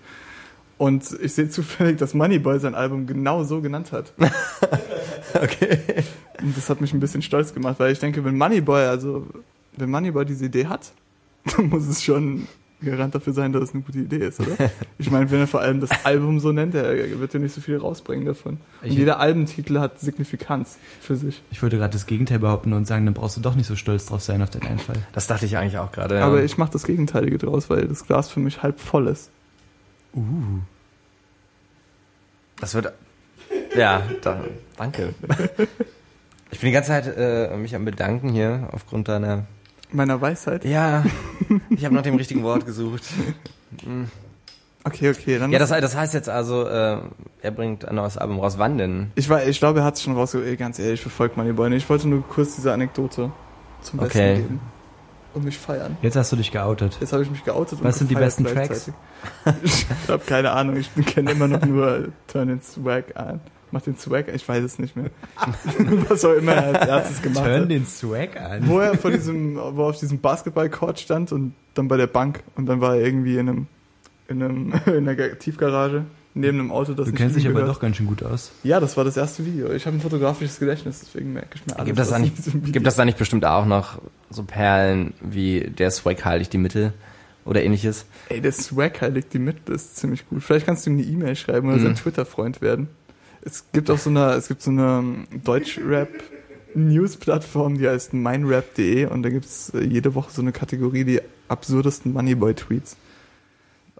Und ich sehe zufällig, dass Moneyboy sein Album genau so genannt hat. <laughs> <laughs> Okay. Und das hat mich ein bisschen stolz gemacht, weil ich denke, wenn Moneyboy, also wenn Moneyboy diese Idee hat, <laughs> dann muss es schon Garant dafür sein, dass es eine gute Idee ist, oder? <laughs> Ich meine, wenn er vor allem das Album so nennt, er wird ja nicht so viel rausbringen davon. Und Ich- jeder Albentitel hat Signifikanz für sich. Ich wollte gerade das Gegenteil behaupten und sagen, dann brauchst du doch nicht so stolz drauf sein auf den Einfall. Das dachte ich eigentlich auch gerade. Ja. Aber ich mache das Gegenteilige draus, weil das Glas für mich halb voll ist. Uh. Das wird. Ja, da, danke. Ich bin die ganze Zeit äh, mich am Bedanken hier aufgrund deiner. Meiner Weisheit. Ja, ich habe nach dem richtigen Wort gesucht. Hm. Okay, okay, dann. Ja, das, das heißt jetzt also, äh, er bringt ein neues Album raus. Wann denn? ich, war, ich glaube, er hat es schon rausge... Ey, Ganz ehrlich, ich verfolge Moneyboy nicht. Ich wollte nur kurz diese Anekdote zum Besten Okay. geben. Und mich feiern. Jetzt hast du dich geoutet. Jetzt habe ich mich geoutet. und Was sind die besten gleichzeitig. <laughs> Ich habe keine Ahnung. Ich kenne immer noch nur Turn den Swag an. Mach den Swag an. Ich weiß es nicht mehr. <laughs> Was auch immer er als erstes gemacht Turn hat. den Swag an. Wo er vor diesem, wo er auf diesem Basketballcourt stand und dann bei der Bank und dann war er irgendwie in einem, in einem, <laughs> in einer Tiefgarage neben einem Auto, das Du nicht kennst dich aber gehört. doch ganz schön gut aus. Ja, das war das erste Video. Ich habe ein fotografisches Gedächtnis, deswegen merke ich mir alles. <laughs> Gibt das, da nicht, gibt das da nicht bestimmt auch noch so Perlen wie der Swag heiligt die Mitte oder ähnliches? Ey, der Swag heiligt die mit, das ist ziemlich gut. Vielleicht kannst du ihm eine E-Mail schreiben oder Mhm. sein Twitter-Freund werden. Es gibt auch so eine, es gibt so eine ähm, Deutsch-Rap-News-Plattform, die heißt meinrap.de und da gibt's äh, jede Woche so eine Kategorie, die absurdesten Moneyboy-Tweets.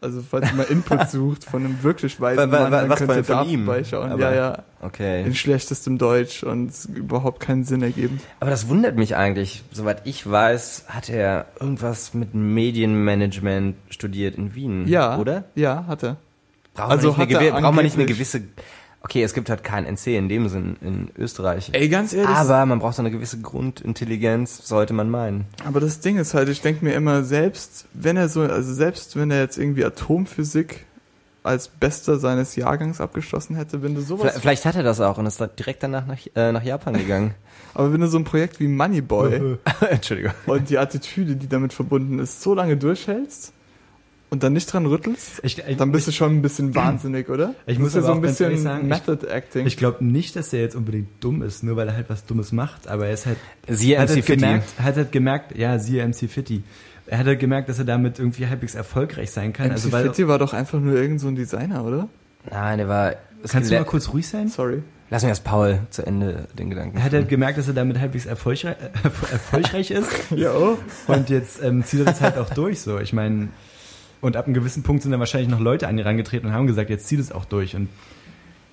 Also falls ihr mal Input <laughs> sucht von einem wirklich weisen Mann, dann was könnt ihr da ihm? vorbeischauen. Aber- Ja, ja, Okay. in schlechtestem Deutsch und überhaupt keinen Sinn ergeben. Aber das wundert mich eigentlich. Soweit ich weiß, hat er irgendwas mit Medienmanagement studiert in Wien. Ja, Oder? Ja, hat er. Braucht Also man, nicht eine, gewi- braucht man nicht eine gewisse. Okay, es gibt halt kein NC in dem Sinn in Österreich. Ey, ganz ehrlich, Aber man braucht so eine gewisse Grundintelligenz, sollte man meinen. Aber das Ding ist halt, ich denke mir immer, selbst wenn er so, also selbst wenn er jetzt irgendwie Atomphysik als Bester seines Jahrgangs abgeschlossen hätte, wenn du sowas, Vielleicht, vielleicht hat er das auch und ist direkt danach nach, äh, nach Japan gegangen. <laughs> aber wenn du so ein Projekt wie Moneyboy <laughs> Entschuldigung. und die Attitüde, die damit verbunden ist, so lange durchhältst und dann nicht dran rüttelst, Ich, ich, dann bist du schon ein bisschen <clears throat> wahnsinnig, oder? Ich Das muss ja aber so ein bisschen sagen, ich- Method Acting. ich glaube nicht, dass er jetzt unbedingt dumm ist, nur weil er halt was Dummes macht, aber er ist halt, Siehe hat MC halt Fitty. gemerkt, hat halt gemerkt, ja, siehe MC Fitty. Er hat halt gemerkt, dass er damit irgendwie halbwegs erfolgreich sein kann. MC also weil, Fitty war doch einfach nur irgend so ein Designer, oder? Nein, der war. kannst du mal kurz ruhig sein? Sorry. Lass mir erst Paul zu Ende den Gedanken. Er hat halt gemerkt, dass er damit halbwegs erfolgreich, äh, <laughs> erfolgreich ist <laughs> Ja, oh. und jetzt ähm, zieht er das halt auch durch so. Ich meine, und ab einem gewissen Punkt sind dann wahrscheinlich noch Leute an ihn herangetreten und haben gesagt, jetzt zieht es auch durch. Und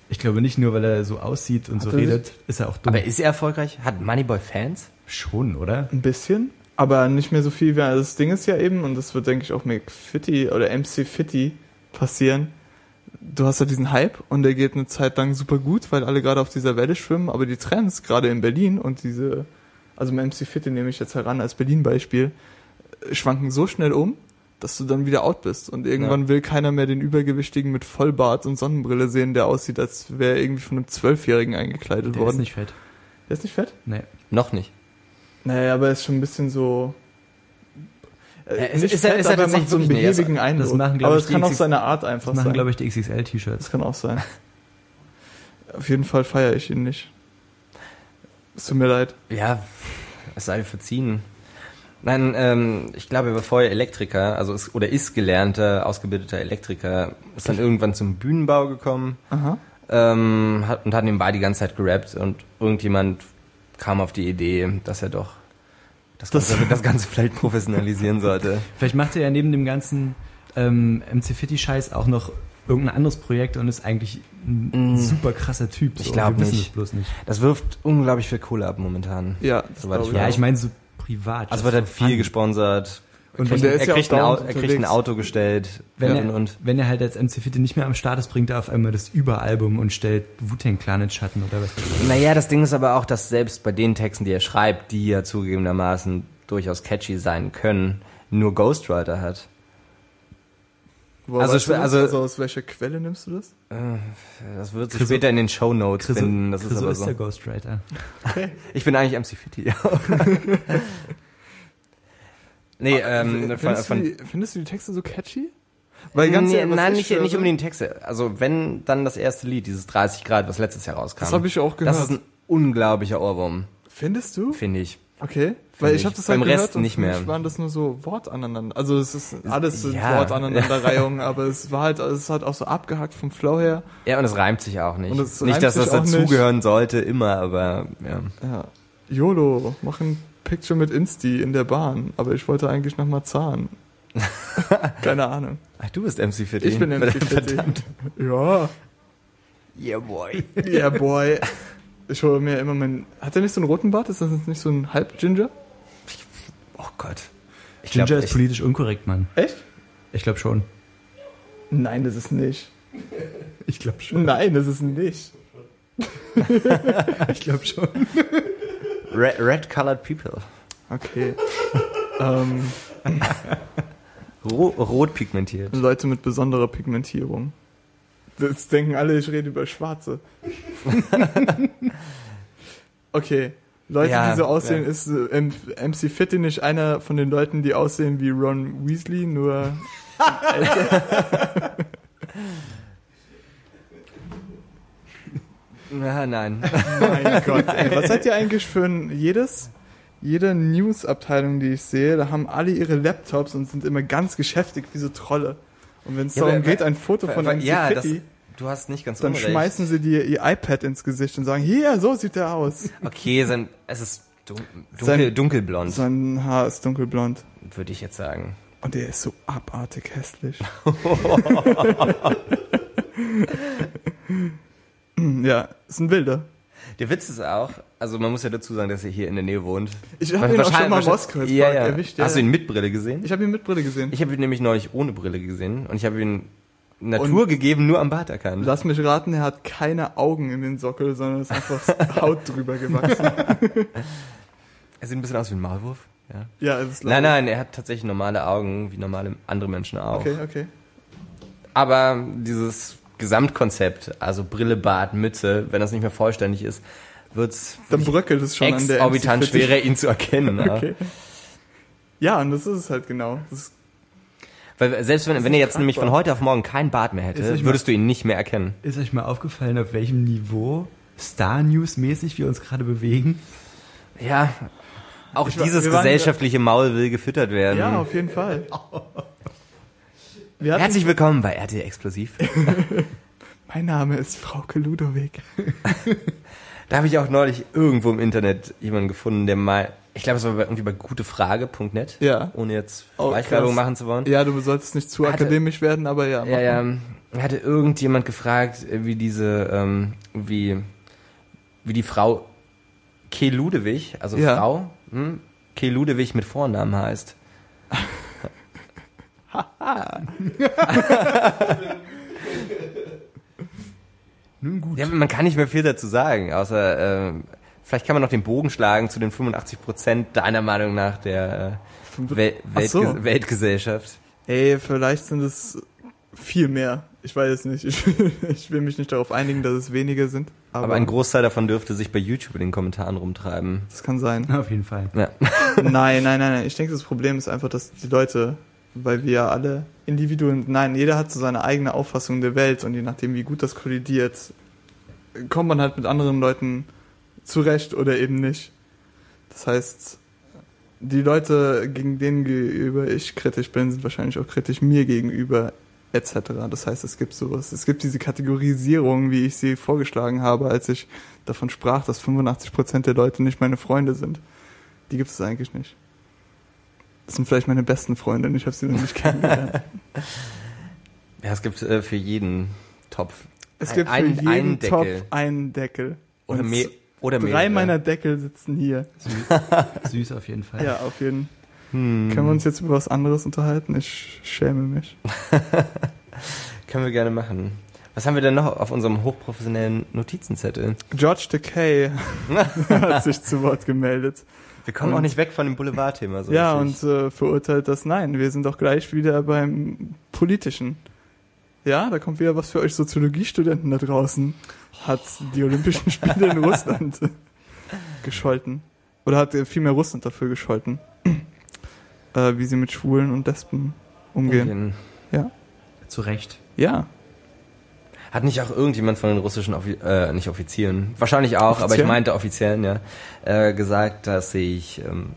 ich glaube nicht nur, weil er so aussieht und so Hat sich- redet, ist er auch dumm. Aber ist er erfolgreich? Hat Moneyboy Fans? Schon, oder? Ein bisschen, aber nicht mehr so viel wie also das Ding ist ja eben, und das wird, denke ich, auch mit Fitty oder MC Fitty passieren. Du hast ja diesen Hype und der geht eine Zeit lang super gut, weil alle gerade auf dieser Welle schwimmen, aber die Trends, gerade in Berlin und diese, also mit MC Fitty nehme ich jetzt heran als Berlin-Beispiel, äh, schwanken so schnell um, dass du dann wieder out bist. Und irgendwann will keiner mehr den Übergewichtigen mit Vollbart und Sonnenbrille sehen, der aussieht, als wäre er irgendwie von einem Zwölfjährigen eingekleidet Der worden. ist nicht fett. der ist nicht fett? Nee. Noch nicht. Naja, aber er ist schon ein bisschen so. Äh, Ja, ist- nicht ist er- fett, ist er aber macht so einen behäbigen Das Eindruck. machen, glaub aber es kann auch seine Art einfach Das machen, sein. glaube ich, die XXL-T-Shirts. das kann auch sein. Auf jeden Fall feiere ich ihn nicht. Es tut mir leid. Ja, es sei verziehen. Nein, ähm, ich glaube, er war vorher Elektriker, also ist, oder ist gelernter, ausgebildeter Elektriker, ist dann irgendwann zum Bühnenbau gekommen Aha. ähm, hat, und hat nebenbei die ganze Zeit gerappt und irgendjemand kam auf die Idee, dass er doch das Das- Ganze, das Ganze vielleicht professionalisieren sollte. <laughs> Vielleicht macht er ja neben dem ganzen ähm, MC Fitty-Scheiß auch noch irgendein anderes Projekt und ist eigentlich ein Mm. super krasser Typ. Ich und glaub wir wissen nicht. nicht. Das wirft unglaublich viel Kohle ab momentan. Ja, das ich glaube Ja, Ja. ich meine so privat. Also wird halt for viel fun. gesponsert. Und kriegt, wenn der er, ist ja auch kriegt ein, Au- dauernd er kriegt ein. Auto gestellt Wenn und, er, und wenn er halt als MC Fitty nicht mehr am Start ist, bringt er auf einmal das Überalbum und stellt Wu-Tang Clan in Schatten oder was. weiß ich. Naja, das Ding ist aber auch, dass selbst bei den Texten, die er schreibt, die ja zugegebenermaßen durchaus catchy sein können, nur Ghostwriter hat. Woher Also weißt du also- also aus welcher Quelle nimmst du das? Das wird sich später in den Show Notes finden. Das ist Chriso aber ist so. der Ghostwriter. <laughs> Ich bin eigentlich MC Fitty. Ja. <laughs> nee, ähm, von, findest, von, du die, findest du die Texte so catchy? Weil ganz nee, ehrlich, nein, ich nicht, nicht unbedingt Texte. Also wenn, dann das erste Lied, dieses 30 Grad, was letztes Jahr rauskam. Das habe ich auch gehört. Das ist ein unglaublicher Ohrwurm, Findest du? finde ich. Okay. Weil ich ich. habe das Beim halt gehört Rest nicht für mehr. waren das nur so Wortaneinander. Also es ist alles Ja. Wortaneinanderreihungen, <laughs> aber es war halt es hat auch so abgehackt vom Flow her. Ja, und es reimt sich auch nicht. Nicht, dass das auch nicht. dazugehören sollte, immer, aber ja. Ja. YOLO, mach ein Picture mit Insti in der Bahn, aber ich wollte eigentlich nach Marzahn. <laughs> Keine Ahnung. Ach, du bist MC Fitty. Ich bin MC <laughs> Fitty. Ja. Yeah, boy. Yeah, boy. Ich hole mir immer mein. Hat er nicht so einen roten Bart? Ist das nicht so ein Halb-Ginger? Oh Gott. Ich Ginger glaub, ist ich, politisch unkorrekt, Mann. Echt? Ich glaube schon. Nein, das ist nicht. Ich glaube schon. Nein, das ist nicht. <laughs> Ich glaube schon. Red, red colored people. Okay. ähm, Ro rot pigmentiert. Leute mit besonderer Pigmentierung. Das denken alle, ich rede über Schwarze. <laughs> okay. Leute, Ja, die so aussehen, ja. ist äh, MC Fitty nicht einer von den Leuten, die aussehen wie Ron Weasley, nur <laughs> Ja, nein. Mein Gott, ey. Was seid ihr eigentlich für ein jedes jede News-Abteilung, die ich sehe, da haben alle ihre Laptops und sind immer ganz geschäftig wie so Trolle. Und wenn es Ja, darum geht, ein Foto von einem ja, Fitty, du hast nicht ganz dann unrecht. schmeißen sie dir ihr iPad ins Gesicht und sagen, hier, so sieht er aus. Okay, sein, es ist dun dunkel, Sein- dunkelblond, Sein Haar ist dunkelblond. würde ich jetzt sagen. Und er ist so abartig hässlich. <laughs> <laughs> ja, ist ein Wilder. Der Witz ist auch, also man muss ja dazu sagen, dass er hier in der Nähe wohnt. Ich habe ihn auch schon mal im ja, ja. erwischt. Hast du ja. ihn mit Brille gesehen? Ich habe ihn mit Brille gesehen. Ich habe ihn nämlich neulich ohne Brille gesehen und ich habe ihn Natur gegeben, nur am Bart erkannt. Lass mich raten, er hat keine Augen in den Sockel, sondern ist einfach <laughs> Haut drüber gewachsen. <laughs> Er sieht ein bisschen aus wie ein Maulwurf. Ja. Ja, es ist Nein, nein, er hat tatsächlich normale Augen, wie normale andere Menschen auch. Okay, okay. Aber dieses Gesamtkonzept, also Brille, Bart, Mütze, wenn das nicht mehr vollständig ist, wird's Dann bröckelt es schon an der exorbitant MC40. schwerer, ihn zu erkennen. ja. Okay. Ja, und das ist es halt genau. Das ist, Weil selbst wenn, wenn er jetzt nämlich von heute auf morgen kein Bart mehr hätte, würdest du ihn nicht mehr erkennen. Ist euch mal aufgefallen, auf welchem Niveau Star News mäßig wir uns gerade bewegen? Ja, auch Ich war- dieses waren- gesellschaftliche Maul will gefüttert werden. ja, auf jeden Fall. Herzlich willkommen bei RT Explosiv. <laughs> mein Name ist Frauke Ludowig. <laughs> Da habe ich auch neulich irgendwo im Internet jemanden gefunden, der mal, ich glaube, es war irgendwie bei gutefrage.net, Ja. ohne jetzt Oh, machen zu wollen. Ja, du solltest nicht zu Hatte- akademisch werden, aber ja. Ja, ja. Da hatte irgendjemand gefragt, äh, wie diese, ähm, wie, wie die Frau Ke Ludewig, also Ja. Frau, hm, Ke Ludewig mit Vornamen heißt. <laughs> Nun gut. Ja, man kann nicht mehr viel dazu sagen, außer, äh, vielleicht kann man noch den Bogen schlagen zu den 85 Prozent deiner Meinung nach der äh, Wel so. Weltgesellschaft. Ey, vielleicht sind es viel mehr. Ich weiß es nicht. Ich, <laughs> ich will mich nicht darauf einigen, dass es weniger sind. Aber, Aber ein Großteil davon dürfte sich bei YouTube in den Kommentaren rumtreiben. das kann sein. Auf jeden Fall. Ja. <laughs> nein, nein, nein, nein. Ich denke, das Problem ist einfach, dass die Leute, weil wir alle Individuen, nein, jeder hat so seine eigene Auffassung der Welt und je nachdem, wie gut das kollidiert, kommt man halt mit anderen Leuten zurecht oder eben nicht. Das heißt, die Leute, gegen denen gegenüber ich kritisch bin, sind wahrscheinlich auch kritisch mir gegenüber, etc. Das heißt, es gibt sowas. Es gibt diese Kategorisierung, wie ich sie vorgeschlagen habe, als ich davon sprach, dass 85% der Leute nicht meine Freunde sind. Die gibt es eigentlich nicht. Das sind vielleicht meine besten Freunde und ich habe sie noch nicht kennengelernt. <laughs> ja, es gibt äh, für jeden Topf Es ein- gibt für einen- jeden einen Topf Deckel. einen Deckel. Oder, mehr, oder Drei mehrere. meiner Deckel sitzen hier. Süß, süß auf jeden Fall. Ja, auf jeden Fall. Hm. Können wir uns jetzt über was anderes unterhalten? Ich schäme mich. <laughs> Können wir gerne machen. Was haben wir denn noch auf unserem hochprofessionellen Notizenzettel? George Takei <laughs> hat sich zu Wort gemeldet. Wir kommen Und- auch nicht weg von dem Boulevardthema. So ja, richtig. und äh, verurteilt das Nein. Wir sind doch gleich wieder beim Politischen. Ja, da kommt wieder was für euch Soziologiestudenten da draußen. Hat die Olympischen <laughs> Spiele in Russland gescholten. Oder hat vielmehr Russland dafür gescholten. Äh, wie sie mit Schwulen und Lesben umgehen. Ja. Zu Recht. Ja. Hat nicht auch irgendjemand von den russischen, Offi äh, nicht Offizieren, wahrscheinlich auch, aber ich meinte Offiziellen, ja, äh, gesagt, dass sich ähm,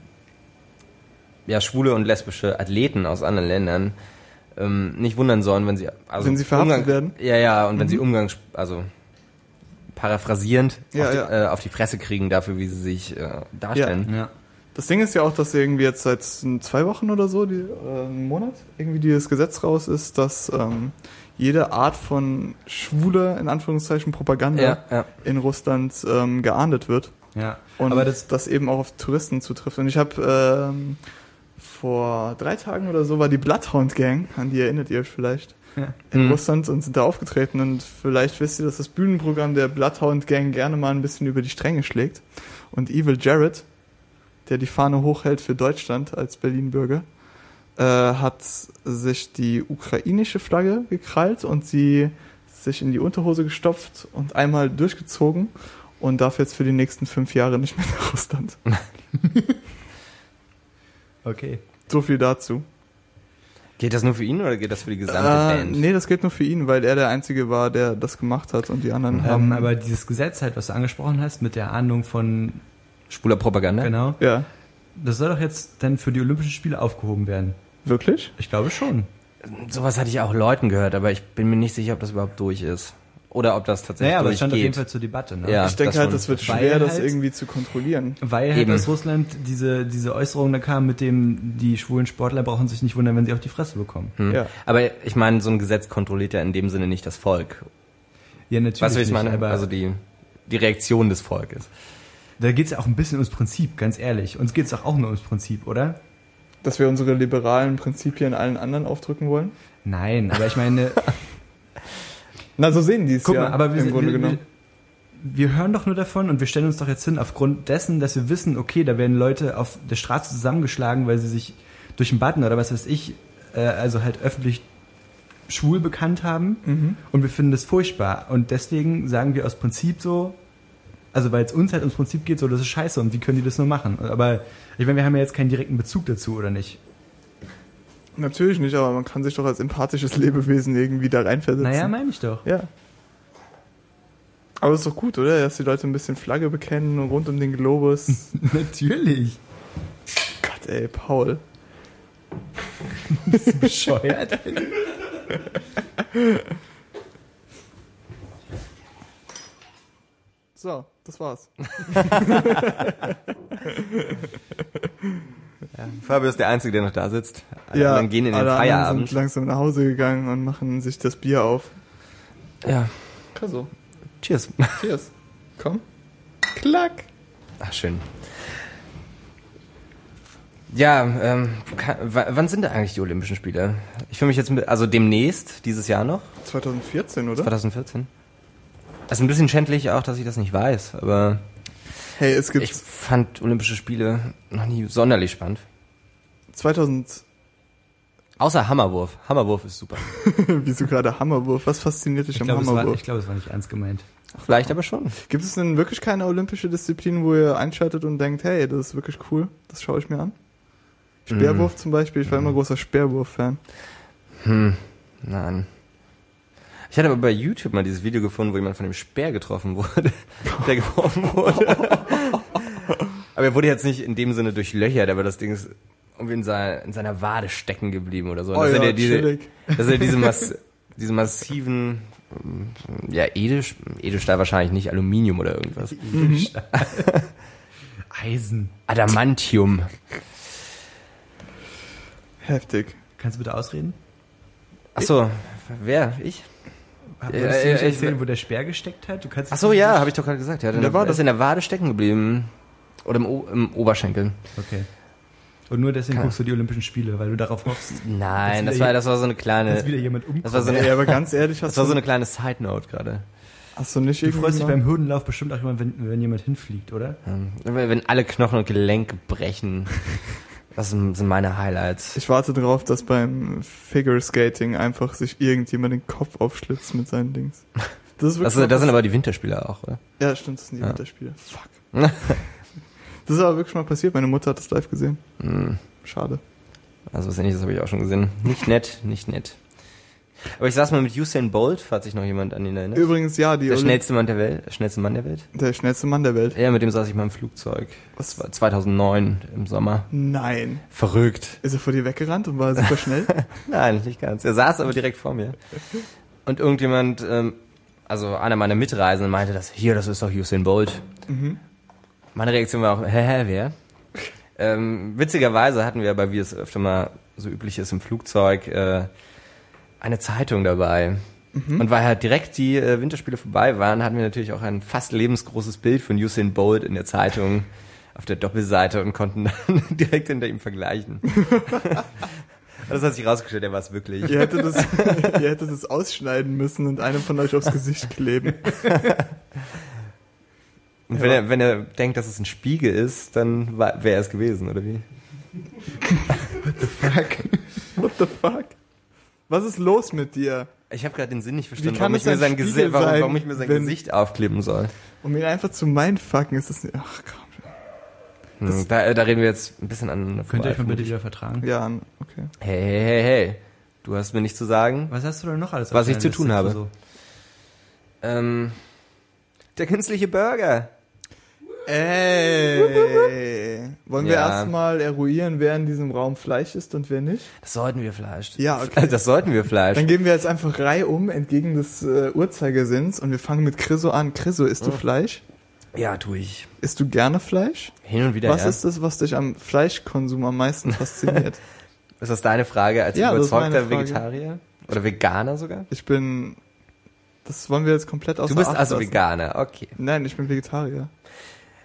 ja, schwule und lesbische Athleten aus anderen Ländern ähm, nicht wundern sollen, wenn sie also Wenn sie verhaftet Umgang- werden? Ja, ja, und wenn Mhm. sie Umgangs also paraphrasierend Ja, auf, die, ja. Äh, auf die Fresse kriegen dafür, wie sie sich äh, darstellen. Ja. Das Ding ist ja auch, dass irgendwie jetzt seit zwei Wochen oder so, die, äh, einen Monat, irgendwie dieses Gesetz raus ist, dass ähm, jede Art von schwule, in Anführungszeichen, Propaganda Ja, ja. in Russland ähm, geahndet wird. ja. Und Aber das, das eben auch auf Touristen zutrifft. Und ich habe ähm, vor drei Tagen oder so war die Bloodhound Gang, an die erinnert ihr euch vielleicht. In Mhm. Russland und sind da aufgetreten. Und vielleicht wisst ihr, dass das Bühnenprogramm der Bloodhound Gang gerne mal ein bisschen über die Stränge schlägt. Und Evil Jared, der die Fahne hochhält für Deutschland als Berlin-Bürger, äh, hat sich die ukrainische Flagge gekrallt und sie sich in die Unterhose gestopft und einmal durchgezogen und darf jetzt für die nächsten fünf Jahre nicht mehr nach Russland. <laughs> Okay. So viel dazu. Geht das nur für ihn oder geht das für die gesamte Äh, Band? nee, das gilt nur für ihn, weil er der Einzige war, der das gemacht hat und die anderen haben. Ähm, aber dieses Gesetz halt, was du angesprochen hast, mit der Ahndung von, Schwuler Propaganda? genau, ja, das soll doch jetzt dann für die Olympischen Spiele aufgehoben werden. wirklich? Ich glaube schon. Sowas hatte ich auch Leuten gehört, aber ich bin mir nicht sicher, ob das überhaupt durch ist. Oder ob das tatsächlich Naja, aber es stand auf jeden Fall zur Debatte, ne? Ja. ich denke das halt, das wird schwer, das halt- irgendwie zu kontrollieren. Weil halt Eben. aus Russland diese, diese Äußerung da kam, mit dem die schwulen Sportler brauchen sich nicht wundern, wenn sie auf die Fresse bekommen. Hm. Ja. Aber ich meine, so ein Gesetz kontrolliert ja in dem Sinne nicht das Volk. Ja, natürlich. Du, wie ich nicht, meine? Aber Also die, die Reaktion des Volkes. da geht's ja auch ein bisschen ums Prinzip, ganz ehrlich. Uns geht's doch auch nur ums Prinzip, oder? Dass wir unsere liberalen Prinzipien allen anderen aufdrücken wollen? Nein, aber ich meine, <laughs> Na, so sehen die es guck ja mal, aber wir, im Grunde wir, wir, genommen. wir hören doch nur davon und wir stellen uns doch jetzt hin aufgrund dessen, dass wir wissen, okay, da werden Leute auf der Straße zusammengeschlagen, weil sie sich durch einen Button oder was weiß ich, äh, also halt öffentlich schwul bekannt haben Mhm. und wir finden das furchtbar und deswegen sagen wir aus Prinzip so, also weil es uns halt ums Prinzip geht, so das ist scheiße und wie können die das nur machen? Aber ich meine, wir haben ja jetzt keinen direkten Bezug dazu, oder nicht? Natürlich nicht, aber man kann sich doch als empathisches Lebewesen irgendwie da reinversetzen. Naja, meine ich doch. Ja. Aber ist doch gut, oder? Dass die Leute ein bisschen Flagge bekennen und rund um den Globus. <laughs> Natürlich. Gott, ey, Paul. Bescheuert. So, das war's. <laughs> Fabio ist der Einzige, der noch da sitzt. Alle ja, anderen gehen in den alle anderen Feierabend. sind langsam nach Hause gegangen und machen sich das Bier auf. Ja, Also, cheers. cheers. <laughs> Komm. Klack. Ach, schön. Ja, ähm, ka- wa- wann sind da eigentlich die Olympischen Spiele? Ich fühle mich jetzt, mit, also demnächst, dieses Jahr noch, 2014, oder? 2014. Das ist ein bisschen schändlich auch, dass ich das nicht weiß, aber Hey, es gibt ich fand Olympische Spiele noch nie sonderlich spannend. 2000, Außer Hammerwurf. Hammerwurf ist super. <laughs> wieso gerade Hammerwurf? Was fasziniert dich Ich am glaube, es, war- Hammerwurf? ich glaube, es war nicht ernst gemeint. Vielleicht aber schon. Gibt es denn wirklich keine olympische Disziplin, wo ihr einschaltet und denkt, hey, das ist wirklich cool, das schaue ich mir an? Speerwurf zum Beispiel, ich war immer großer Speerwurf-Fan. Hm, nein. Ich hatte aber bei YouTube mal dieses Video gefunden, wo jemand von dem Speer getroffen wurde, <laughs> der geworfen wurde. <laughs> aber er wurde jetzt nicht in dem Sinne durchlöchert, aber das Ding ist irgendwie in, seiner, in seiner Wade stecken geblieben oder so. Oh das sind ja, ja diese, das sind ja diese, Mass, diese massiven, ja, Edel, Edelstahl wahrscheinlich nicht, Aluminium oder irgendwas. <laughs> Eisen. Adamantium. Heftig. Kannst du bitte ausreden? Ach so, wer? Ich? Ja, du nicht ja, ich- erzählen, wo der Speer gesteckt hat? Du kannst Ach so, ja, habe ich doch gerade gesagt. Ja, Der war ist in der Wade stecken geblieben. Oder im, o im Oberschenkel. Okay. Und nur deswegen Kann- guckst du die Olympischen Spiele, weil du darauf hoffst, Nein, Dass das war, das war so eine dass kleine, wieder jemand umkommt. das war so eine, Ey, aber ganz ehrlich, hast das war so eine kleine Side Note gerade. hast du nicht du freust dich beim Hürdenlauf bestimmt auch immer, wenn, wenn jemand hinfliegt, oder? Ähm, Wenn alle Knochen und Gelenke brechen <laughs> Das sind, meine Highlights. Ich warte darauf, dass beim Figure Skating einfach sich irgendjemand den Kopf aufschlitzt mit seinen Dings. <laughs> Das, ist wirklich das, das sind aber die Winterspiele auch, oder? Ja, stimmt, das sind die ja. Winterspiele. Fuck. <laughs> das ist aber wirklich mal passiert. Meine Mutter hat das live gesehen. Mm. Schade. Also was ähnliches habe ich auch schon gesehen. Nicht nett, nicht nett. Aber ich saß mal mit Usain Bolt, falls sich noch jemand an ihn erinnert. Übrigens, ja, die Der schnellste Mann der Welt. Schnellste Mann der Welt. Der schnellste Mann der Welt. Ja, mit dem saß ich mal im Flugzeug. Was? war 2009 im Sommer. Nein. Verrückt. Ist er vor dir weggerannt und war super schnell? <laughs> Nein, nicht ganz. Er saß aber direkt vor mir. Und irgendjemand, ähm, also einer meiner Mitreisenden meinte das, hier, das ist doch Usain Bolt. Mhm. Meine Reaktion war auch, hä, hä, wer? ähm, witzigerweise hatten wir, weil wie es öfter mal so üblich ist im Flugzeug, äh, eine Zeitung dabei. Mhm. Und weil halt direkt die äh, Winterspiele vorbei waren, hatten wir natürlich auch ein fast lebensgroßes Bild von Usain Bolt in der Zeitung <laughs> auf der Doppelseite und konnten dann <laughs> direkt hinter ihm vergleichen. <laughs> das hat sich rausgestellt, er war es wirklich. Ihr hättet, es, ihr hättet es ausschneiden müssen und einem von euch aufs Gesicht kleben. Und wenn, er, wenn er denkt, dass es ein Spiegel ist, dann wäre er es gewesen, oder wie? What the fuck? What the fuck? Was ist los mit dir? Ich habe gerade den Sinn nicht verstanden, warum ich, mir sein, Gesicht, warum, warum ich mir sein Gesicht aufkleben soll. Um ihn einfach zu mindfucken, ist das nicht. Ach komm. Hm, da, da, reden wir jetzt ein bisschen an. Könnt ihr euch mal bitte wieder vertragen? Ja, okay. Hey, hey, hey, hey. Du hast mir nicht zu sagen. Was hast du denn noch alles? Was ich zu tun habe. So? Ähm, der künstliche Burger. Ey. Wollen wir ja. erstmal eruieren, wer in diesem Raum Fleisch ist und wer nicht? Das sollten wir vielleicht. Ja, <laughs> okay. Das sollten wir vielleicht. Dann gehen wir jetzt einfach reihum entgegen des äh, Uhrzeigersinns und wir fangen mit Chriso an. Chriso, isst du oh. Fleisch? Ja, tu ich. Isst du gerne Fleisch? Hin und wieder, Was ja. ist das, was dich am Fleischkonsum am meisten <laughs> fasziniert? ist das deine Frage als ja, überzeugter Vegetarier? Oder Veganer sogar? Ich bin... Das wollen wir jetzt komplett aus Du bist also Veganer, okay. Nein, ich bin Vegetarier.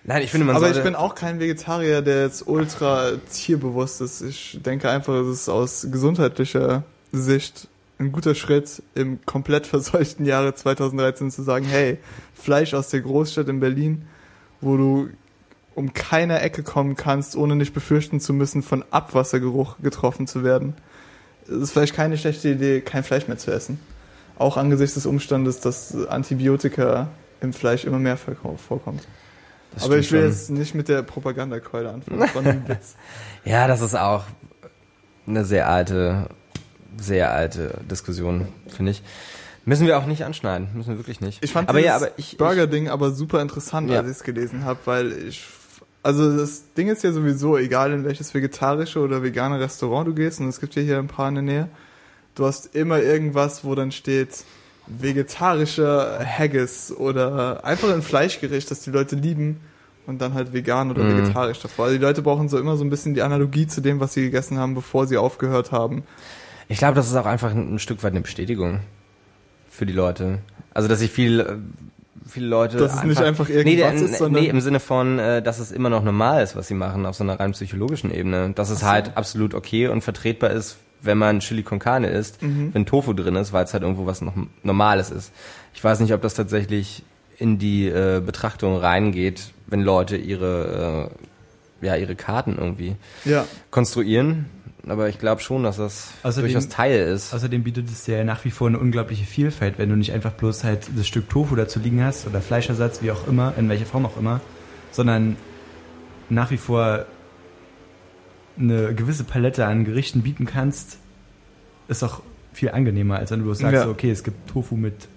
Nein, ich finde, man Aber ich bin auch kein Vegetarier, der jetzt ultra tierbewusst ist. Ich denke einfach, es ist aus gesundheitlicher Sicht ein guter Schritt, im komplett verseuchten Jahre 2013 zu sagen, hey, Fleisch aus der Großstadt in Berlin, wo du um keine Ecke kommen kannst, ohne nicht befürchten zu müssen, von Abwassergeruch getroffen zu werden. Es ist vielleicht keine schlechte Idee, kein Fleisch mehr zu essen. Auch angesichts des Umstandes, dass Antibiotika im Fleisch immer mehr vorkommt. Das Aber ich will schon. jetzt nicht mit der Propagandakeule anfangen. <laughs> ja, das ist auch eine sehr alte, sehr alte Diskussion, finde ich. Müssen wir auch nicht anschneiden, müssen wir wirklich nicht. Ich fand aber ja, aber ich, Burger-Ding aber super interessant, ja. als ich es gelesen habe, weil ich, also das Ding ist ja sowieso, egal in welches vegetarische oder vegane Restaurant du gehst, und es gibt ja hier ein paar in der Nähe, du hast immer irgendwas, wo dann steht, vegetarische Haggis oder einfach ein Fleischgericht, das die Leute lieben und dann halt vegan oder mm. vegetarisch davor. Also die Leute brauchen so immer so ein bisschen die Analogie zu dem, was sie gegessen haben, bevor sie aufgehört haben. Ich glaube, das ist auch einfach ein, ein Stück weit eine Bestätigung für die Leute. Also, dass sich viel viele Leute dass es nicht einfach irgendwas nee, ist, sondern nee, im Sinne von, äh, dass es immer noch normal ist, was sie machen auf so einer rein psychologischen Ebene, dass es so. halt absolut okay und vertretbar ist wenn man Chili con Carne isst, mhm. wenn Tofu drin ist, weil es halt irgendwo was noch Normales ist. Ich weiß nicht, ob das tatsächlich in die äh, Betrachtung reingeht, wenn Leute ihre, äh, ja, ihre Karten irgendwie ja. konstruieren. Aber ich glaube schon, dass das außerdem, durchaus Teil ist. Außerdem bietet es ja nach wie vor eine unglaubliche Vielfalt, wenn du nicht einfach bloß halt das Stück Tofu dazu liegen hast oder Fleischersatz, wie auch immer, in welcher Form auch immer, sondern nach wie vor eine gewisse Palette an Gerichten bieten kannst, ist auch viel angenehmer, als wenn du sagst, ja. okay, es gibt Tofu mit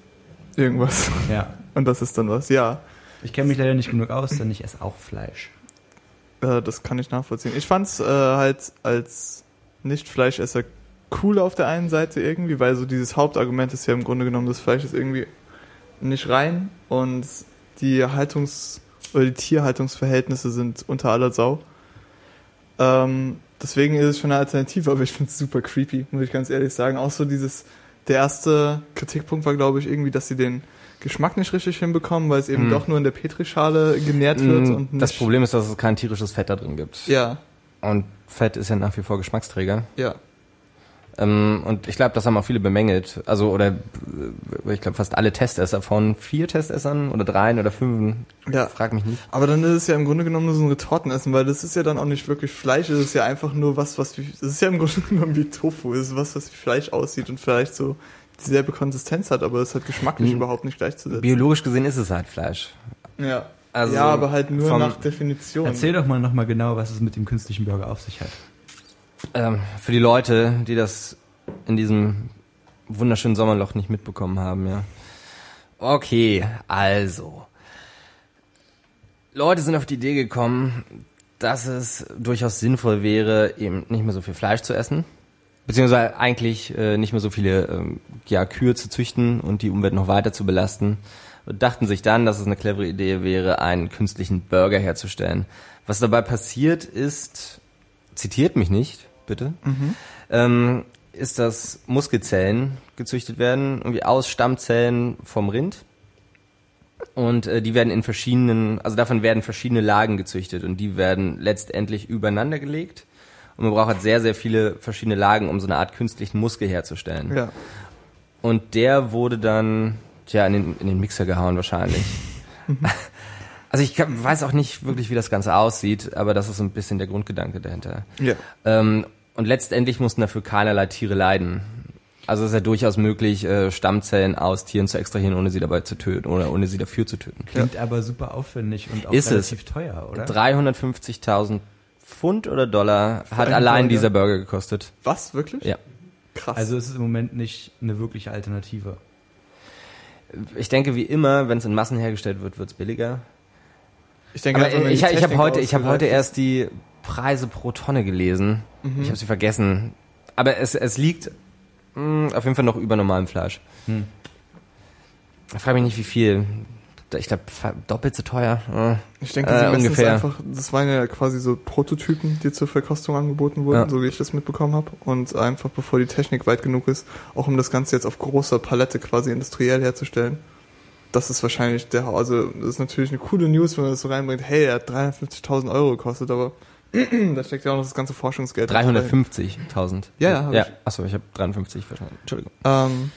irgendwas. Ja. Und das ist dann was, ja. Ich kenne mich leider nicht genug aus, denn ich esse auch Fleisch. Äh, das kann ich nachvollziehen. Ich fand's äh, halt als Nicht-Fleischesser cool auf der einen Seite irgendwie, weil so dieses Hauptargument ist ja im Grunde genommen, das Fleisch ist irgendwie nicht rein und die Haltungs- oder die Tierhaltungsverhältnisse sind unter aller Sau. Ähm, deswegen ist es schon eine Alternative, aber ich finde es super creepy, muss ich ganz ehrlich sagen. Auch so dieses, der erste Kritikpunkt war, glaube ich, irgendwie, dass sie den Geschmack nicht richtig hinbekommen, weil es eben mm. doch nur in der Petrischale genährt wird. Mm, und nicht das Problem ist, dass es kein tierisches Fett da drin gibt. Ja. Und Fett ist ja nach wie vor Geschmacksträger. Ja. Ähm, und ich glaube, das haben auch viele bemängelt. Also, oder äh, ich glaube, fast alle Testesser von vier Testessern oder dreien oder fünf. Ja. Frag mich nicht. Aber dann ist es ja im Grunde genommen nur so ein Retortenessen, weil das ist ja dann auch nicht wirklich Fleisch, es ist ja einfach nur was, was wie, das ist ja im Grunde <laughs> genommen wie Tofu, es ist was, was wie Fleisch aussieht und vielleicht so dieselbe Konsistenz hat, aber es hat geschmacklich Hm. überhaupt nicht gleichzusetzen. Biologisch gesehen ist es halt Fleisch. Ja. Also ja, aber halt nur vom- nach Definition. Erzähl doch mal nochmal genau, was es mit dem künstlichen Burger auf sich hat. Ähm, für die Leute, die das in diesem wunderschönen Sommerloch nicht mitbekommen haben, ja. Okay, also. Leute sind auf die Idee gekommen, dass es durchaus sinnvoll wäre, eben nicht mehr so viel Fleisch zu essen. Beziehungsweise eigentlich äh, nicht mehr so viele ähm, ja, Kühe zu züchten und die Umwelt noch weiter zu belasten. Und dachten sich dann, dass es eine clevere Idee wäre, einen künstlichen Burger herzustellen. Was dabei passiert ist, zitiert mich nicht, bitte, ähm, ist, dass Muskelzellen gezüchtet werden, irgendwie aus Stammzellen vom Rind. Und äh, die werden in verschiedenen, also davon werden verschiedene Lagen gezüchtet und die werden letztendlich übereinander gelegt. Und man braucht halt sehr, sehr viele verschiedene Lagen, um so eine Art künstlichen Muskel herzustellen. Ja. Und der wurde dann, tja, in den, in den Mixer gehauen wahrscheinlich. <laughs> also ich weiß auch nicht wirklich, wie das Ganze aussieht, aber das ist so ein bisschen der Grundgedanke dahinter. Ja. Ähm, und letztendlich mussten dafür keinerlei Tiere leiden. Also es ist ja durchaus möglich, äh, Stammzellen aus Tieren zu extrahieren, ohne sie dabei zu töten oder ohne sie dafür zu töten. Klingt aber super aufwendig und auch Ist es. relativ teuer, oder? 350.000 Pfund oder Dollar hat einen allein Burger? dieser Burger gekostet. Was, wirklich? Ja. Krass. Also es ist im Moment nicht eine wirkliche Alternative. Ich denke, wie immer, wenn es in Massen hergestellt wird, wird's billiger. ich denke, Aber ich, ich habe heute, ich habe heute erst die Preise pro Tonne gelesen. Mhm. Ich habe sie vergessen. Aber es, es liegt mh, auf jeden Fall noch über normalem Fleisch. Hm. Ich frage mich nicht, wie viel. Ich glaube, doppelt so teuer. Ist. Ich denke, Äh, ungefähr. einfach, das waren ja quasi so Prototypen, die zur Verkostung angeboten wurden, Ja. so wie ich das mitbekommen habe. Und einfach bevor die Technik weit genug ist, auch um das Ganze jetzt auf großer Palette quasi industriell herzustellen. Das ist wahrscheinlich der, also das ist natürlich eine coole News, wenn man das so reinbringt, hey, er hat 350.000 Euro gekostet, aber da steckt ja auch noch das ganze Forschungsgeld. mit dabei. 350.000. Ja, ja, hab ja. ich. Achso, ich habe 53 verstanden. Entschuldigung. Ähm,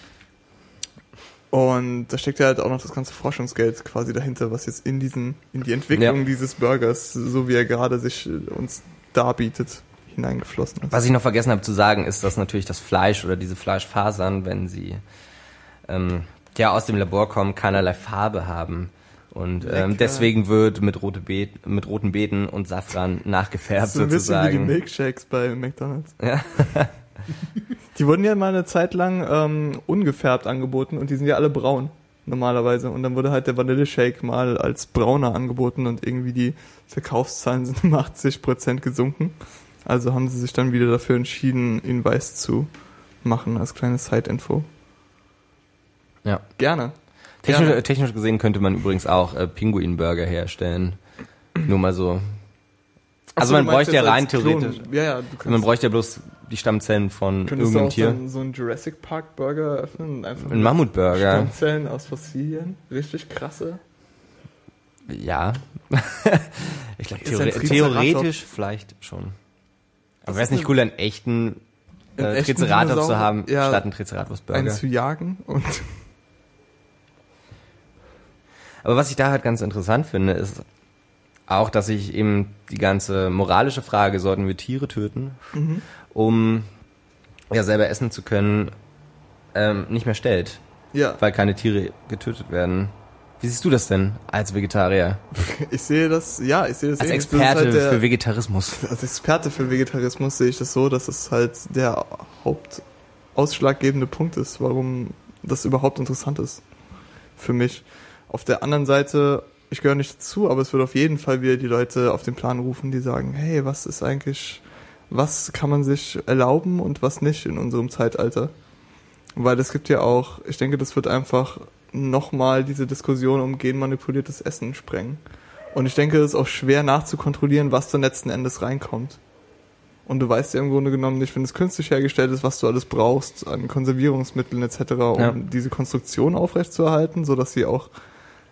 und da steckt ja halt auch noch das ganze Forschungsgeld quasi dahinter, was jetzt in diesen, in die Entwicklung Ja. dieses Burgers, so wie er gerade sich äh, uns darbietet, hineingeflossen ist. Was ich noch vergessen habe zu sagen, ist, dass natürlich das Fleisch oder diese Fleischfasern, wenn sie ähm, ja aus dem Labor kommen, keinerlei Farbe haben. Und ähm, deswegen wird mit, rote Beet, mit roten Beeten und Safran nachgefärbt so ein bisschen wie die sozusagen. Milkshakes bei McDonalds. Ja. <laughs> Die wurden ja mal eine Zeit lang ähm, ungefärbt angeboten und die sind ja alle braun normalerweise. Und dann wurde halt der Vanilleshake mal als brauner angeboten und irgendwie die Verkaufszahlen sind um 80% gesunken. Also haben sie sich dann wieder dafür entschieden, ihn weiß zu machen als kleine Side-Info. ja. Gerne. Technisch, technisch gesehen könnte man übrigens auch äh, Pinguinburger herstellen. Nur mal so. Also so, man bräuchte ja rein theoretisch. Ja, ja, Man könntest, bräuchte ja bloß die Stammzellen von könntest irgendeinem Tier. dann so einen Jurassic Park Burger eröffnen und einfach Ein Mammutburger. Stammzellen aus Fossilien. Richtig krasse. Ja. <laughs> ich glaube, theore theoretisch vielleicht schon. Aber wäre es nicht cooler, einen echten äh, Einen Triceratops zu haben, Ja. statt einen einen Triceratops-Burger? zu jagen und Aber was ich da halt ganz interessant finde, ist auch, dass sich eben die ganze moralische Frage, sollten wir Tiere töten, Mhm. um ja selber essen zu können, ähm, nicht mehr stellt, ja, weil keine Tiere getötet werden. Wie siehst du das denn als Vegetarier? <laughs> ich sehe das, ja, ich sehe das Als ähnlich. Experte halt der- für Vegetarismus. Als Experte für Vegetarismus sehe ich das so, dass es halt der hauptausschlaggebende Punkt ist, warum das überhaupt interessant ist. Für mich. Auf der anderen Seite, ich gehöre nicht dazu, aber es wird auf jeden Fall wieder die Leute auf den Plan rufen, die sagen, hey, was ist eigentlich, was kann man sich erlauben und was nicht in unserem Zeitalter? Weil es gibt ja auch, ich denke, das wird einfach nochmal diese Diskussion um genmanipuliertes Essen sprengen. Und ich denke, es ist auch schwer nachzukontrollieren, was dann letzten Endes reinkommt. Und du weißt ja im Grunde genommen nicht, wenn es künstlich hergestellt ist, was du alles brauchst an Konservierungsmitteln etc., um Ja. diese Konstruktion aufrechtzuerhalten, so dass sie auch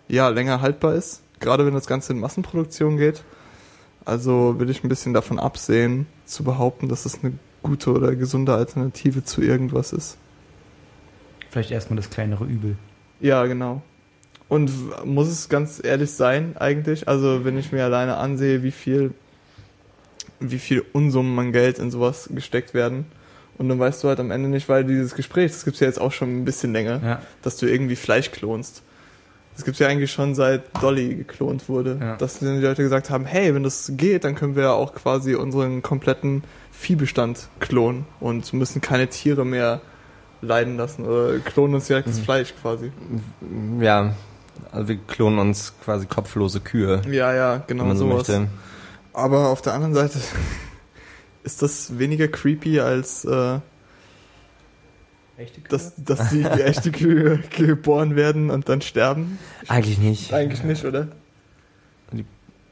ja länger haltbar ist. Gerade wenn das Ganze in Massenproduktion geht. Also will ich ein bisschen davon absehen, zu behaupten, dass es eine gute oder gesunde Alternative zu irgendwas ist. Vielleicht erstmal das kleinere Übel. Ja, genau. Und muss es ganz ehrlich sein, eigentlich? Also, wenn ich mir alleine ansehe, wie viel, wie viel Unsummen an Geld in sowas gesteckt werden. Und dann weißt du halt am Ende nicht, weil dieses Gespräch, das gibt's ja jetzt auch schon ein bisschen länger, Ja. dass du irgendwie Fleisch klonst. Das gibt's ja eigentlich schon seit Dolly geklont wurde. Ja. Dass die Leute gesagt haben, hey, wenn das geht, dann können wir ja auch quasi unseren kompletten Viehbestand klonen und müssen keine Tiere mehr leiden lassen oder klonen uns direkt das Mhm. Fleisch quasi. Ja, also wir klonen uns quasi kopflose Kühe, Ja, ja, wenn genau man so sowas. möchte. Aber auf der anderen Seite <laughs> ist das weniger creepy als äh, Echte Kühe? dass, dass die, die echte Kühe <laughs> geboren werden und dann sterben? Eigentlich nicht. Eigentlich nicht, oder?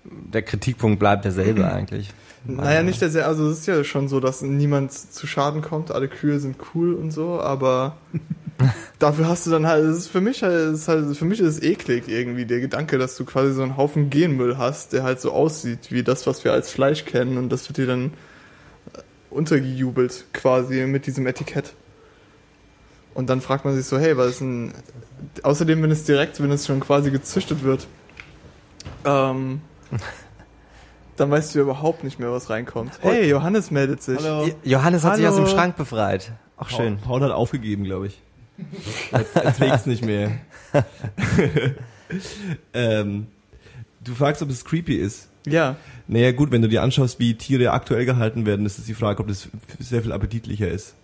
Der Kritikpunkt bleibt derselbe eigentlich. Naja, nicht sehr, also es ist ja schon so, dass niemand zu Schaden kommt, alle Kühe sind cool und so, aber <laughs> dafür hast du dann halt, es ist für mich halt, es ist halt, für mich ist es eklig irgendwie, der Gedanke, dass du quasi so einen Haufen Genmüll hast, der halt so aussieht wie das, was wir als Fleisch kennen und das wird dir dann äh, untergejubelt quasi mit diesem Etikett. Und dann fragt man sich so, hey, was ist denn, außerdem, wenn es direkt, wenn es schon quasi gezüchtet wird, ähm, <laughs> dann weißt du ja überhaupt nicht mehr, was reinkommt. Hey, Johannes meldet sich. Hallo. Jo- Johannes hat sich Hallo. aus dem Schrank befreit. Auch schön. Paul hat aufgegeben, glaube ich. Er, er trägt's nicht mehr. <laughs> ähm, du fragst, ob es creepy ist. Ja, Naja, gut, wenn du dir anschaust, wie Tiere aktuell gehalten werden, ist es die Frage, ob das sehr viel appetitlicher ist.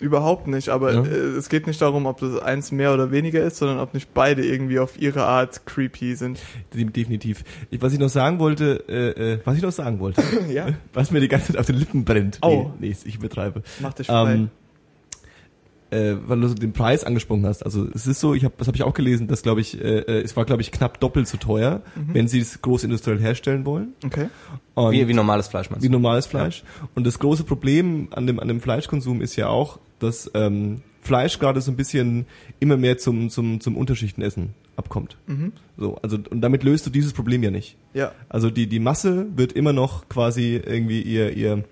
Überhaupt nicht. Aber Ja. äh, es geht nicht darum, ob das eins mehr oder weniger ist, sondern ob nicht beide irgendwie auf ihre Art creepy sind. De- Definitiv. Was ich noch sagen wollte, äh, äh, was ich noch sagen wollte, <laughs> ja, was mir die ganze Zeit auf den Lippen brennt. Oh. Nee, nee, ich übertreibe. mach dich frei. Ähm, äh, weil du so den Preis angesprochen hast. Also es ist so, ich habe, das habe ich auch gelesen, dass glaube ich, äh, äh, es war glaube ich knapp doppelt so teuer, Mhm. wenn sie es großindustriell herstellen wollen. okay. Und Wie, wie normales Fleisch meinst wie du? normales Fleisch. Und das große Problem an dem, an dem Fleischkonsum ist ja auch, dass ähm, Fleisch gerade so ein bisschen immer mehr zum, zum, zum Unterschichtenessen abkommt. Mhm. So, also und damit löst du dieses Problem ja nicht. Ja, Also die, die Masse wird immer noch quasi irgendwie ihr, ihr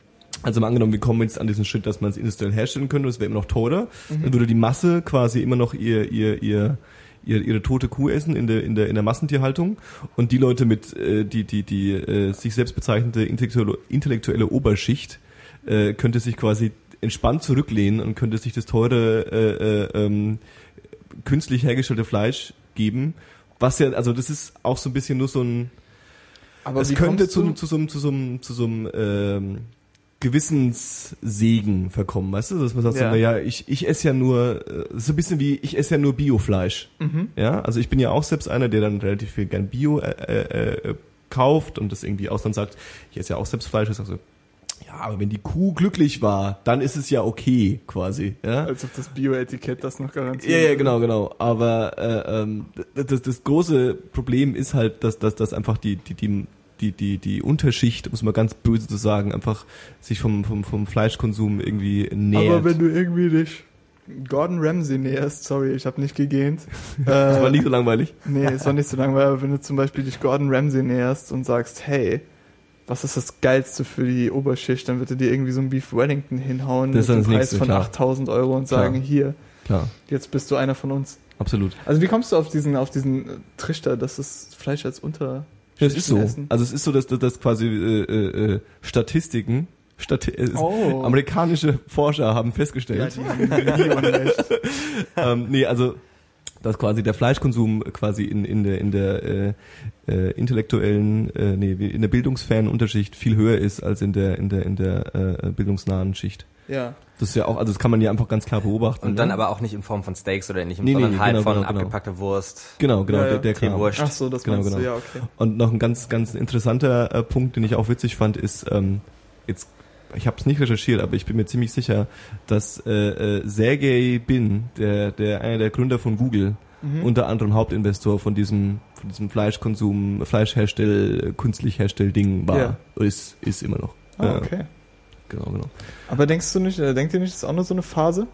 also mal angenommen, wir kommen jetzt an diesen Schritt, dass man es industriell herstellen könnte, das wäre immer noch teurer, dann würde die Masse quasi immer noch ihr, ihr, ihr, ihr, ihre tote Kuh essen in der, in der, in der Massentierhaltung. Und die Leute mit, äh, die, die, die äh, sich selbst bezeichnete intellektuelle, intellektuelle Oberschicht äh, könnte sich quasi entspannt zurücklehnen und könnte sich das teure, äh, äh, ähm, künstlich hergestellte Fleisch geben, was ja, also das ist auch so ein bisschen nur so ein, aber es könnte zu, du- zu so einem, zu so einem, zu so einem ähm, Gewissenssegen verkommen, weißt du? Dass man sagt, Ja. so, naja, ich, ich esse ja nur, äh, so ein bisschen wie, ich esse ja nur Biofleisch. Mhm. Ja, also ich bin ja auch selbst einer, der dann relativ viel gern Bio äh, äh, äh, kauft und das irgendwie aus dann sagt, ich esse ja auch selbst Fleisch. Ich sag so, ja, aber wenn die Kuh glücklich war, dann ist es ja okay, quasi. Ja? Als ob das Bio-Etikett das noch garantiert. Ja, ja, genau, genau. Aber äh, ähm, das, das, das große Problem ist halt, dass, dass, dass einfach die, die, die, die, die, die Unterschicht, um es mal ganz böse zu sagen, einfach sich vom, vom, vom Fleischkonsum irgendwie nähert. Aber wenn du irgendwie dich Gordon Ramsay näherst, sorry, ich habe nicht gegähnt. <laughs> das war äh, nicht so langweilig. Nee, es war nicht so langweilig, aber wenn du zum Beispiel dich Gordon Ramsay näherst und sagst, hey, was ist das Geilste für die Oberschicht, dann wird er dir irgendwie so ein Beef Wellington hinhauen Das ist mit das Preis Nächste, von klar. 8000 Euro und Klar. sagen, hier, Klar, jetzt bist du einer von uns. absolut. Also wie kommst du auf diesen, auf diesen Trichter, dass das Fleisch als unter Ja, es ist so. Essen? Also es ist so, dass, dass, quasi äh, äh, äh, Statistiken, Stati äh, Oh. amerikanische Forscher haben ja, festgestellt, <laughs> Unrecht. <laughs> ähm, nee, also dass quasi der Fleischkonsum quasi in, in der in der äh, äh, intellektuellen, äh, nee, in der bildungsfernen Unterschicht viel höher ist als in der in der in der äh, bildungsnahen Schicht. Ja. Das ist ja auch, also das kann man ja einfach ganz klar beobachten. Und dann ne? aber auch nicht in Form von Steaks oder ähnlichem, Nee, sondern nee, halt genau, von genau, genau. abgepackter Wurst, genau, genau, Ja, ja. der, der Kram. Teewurst. Ach so, das Genau, genau. du, ja, okay. Und noch ein ganz, ganz interessanter äh, Punkt, den ich auch witzig fand, ist, ähm, jetzt, ich habe es nicht recherchiert, aber ich bin mir ziemlich sicher, dass äh, äh, Sergey Bin, der, der einer der Gründer von Google, Mhm. unter anderem Hauptinvestor von diesem, von diesem Fleischkonsum, Fleischherstell, künstlich Herstell-Ding war, Ja. ist, ist immer noch. Ah, Ja, okay. Genau, genau. Aber denkst du nicht, äh, denkt ihr nicht, das ist auch nur so eine Phase?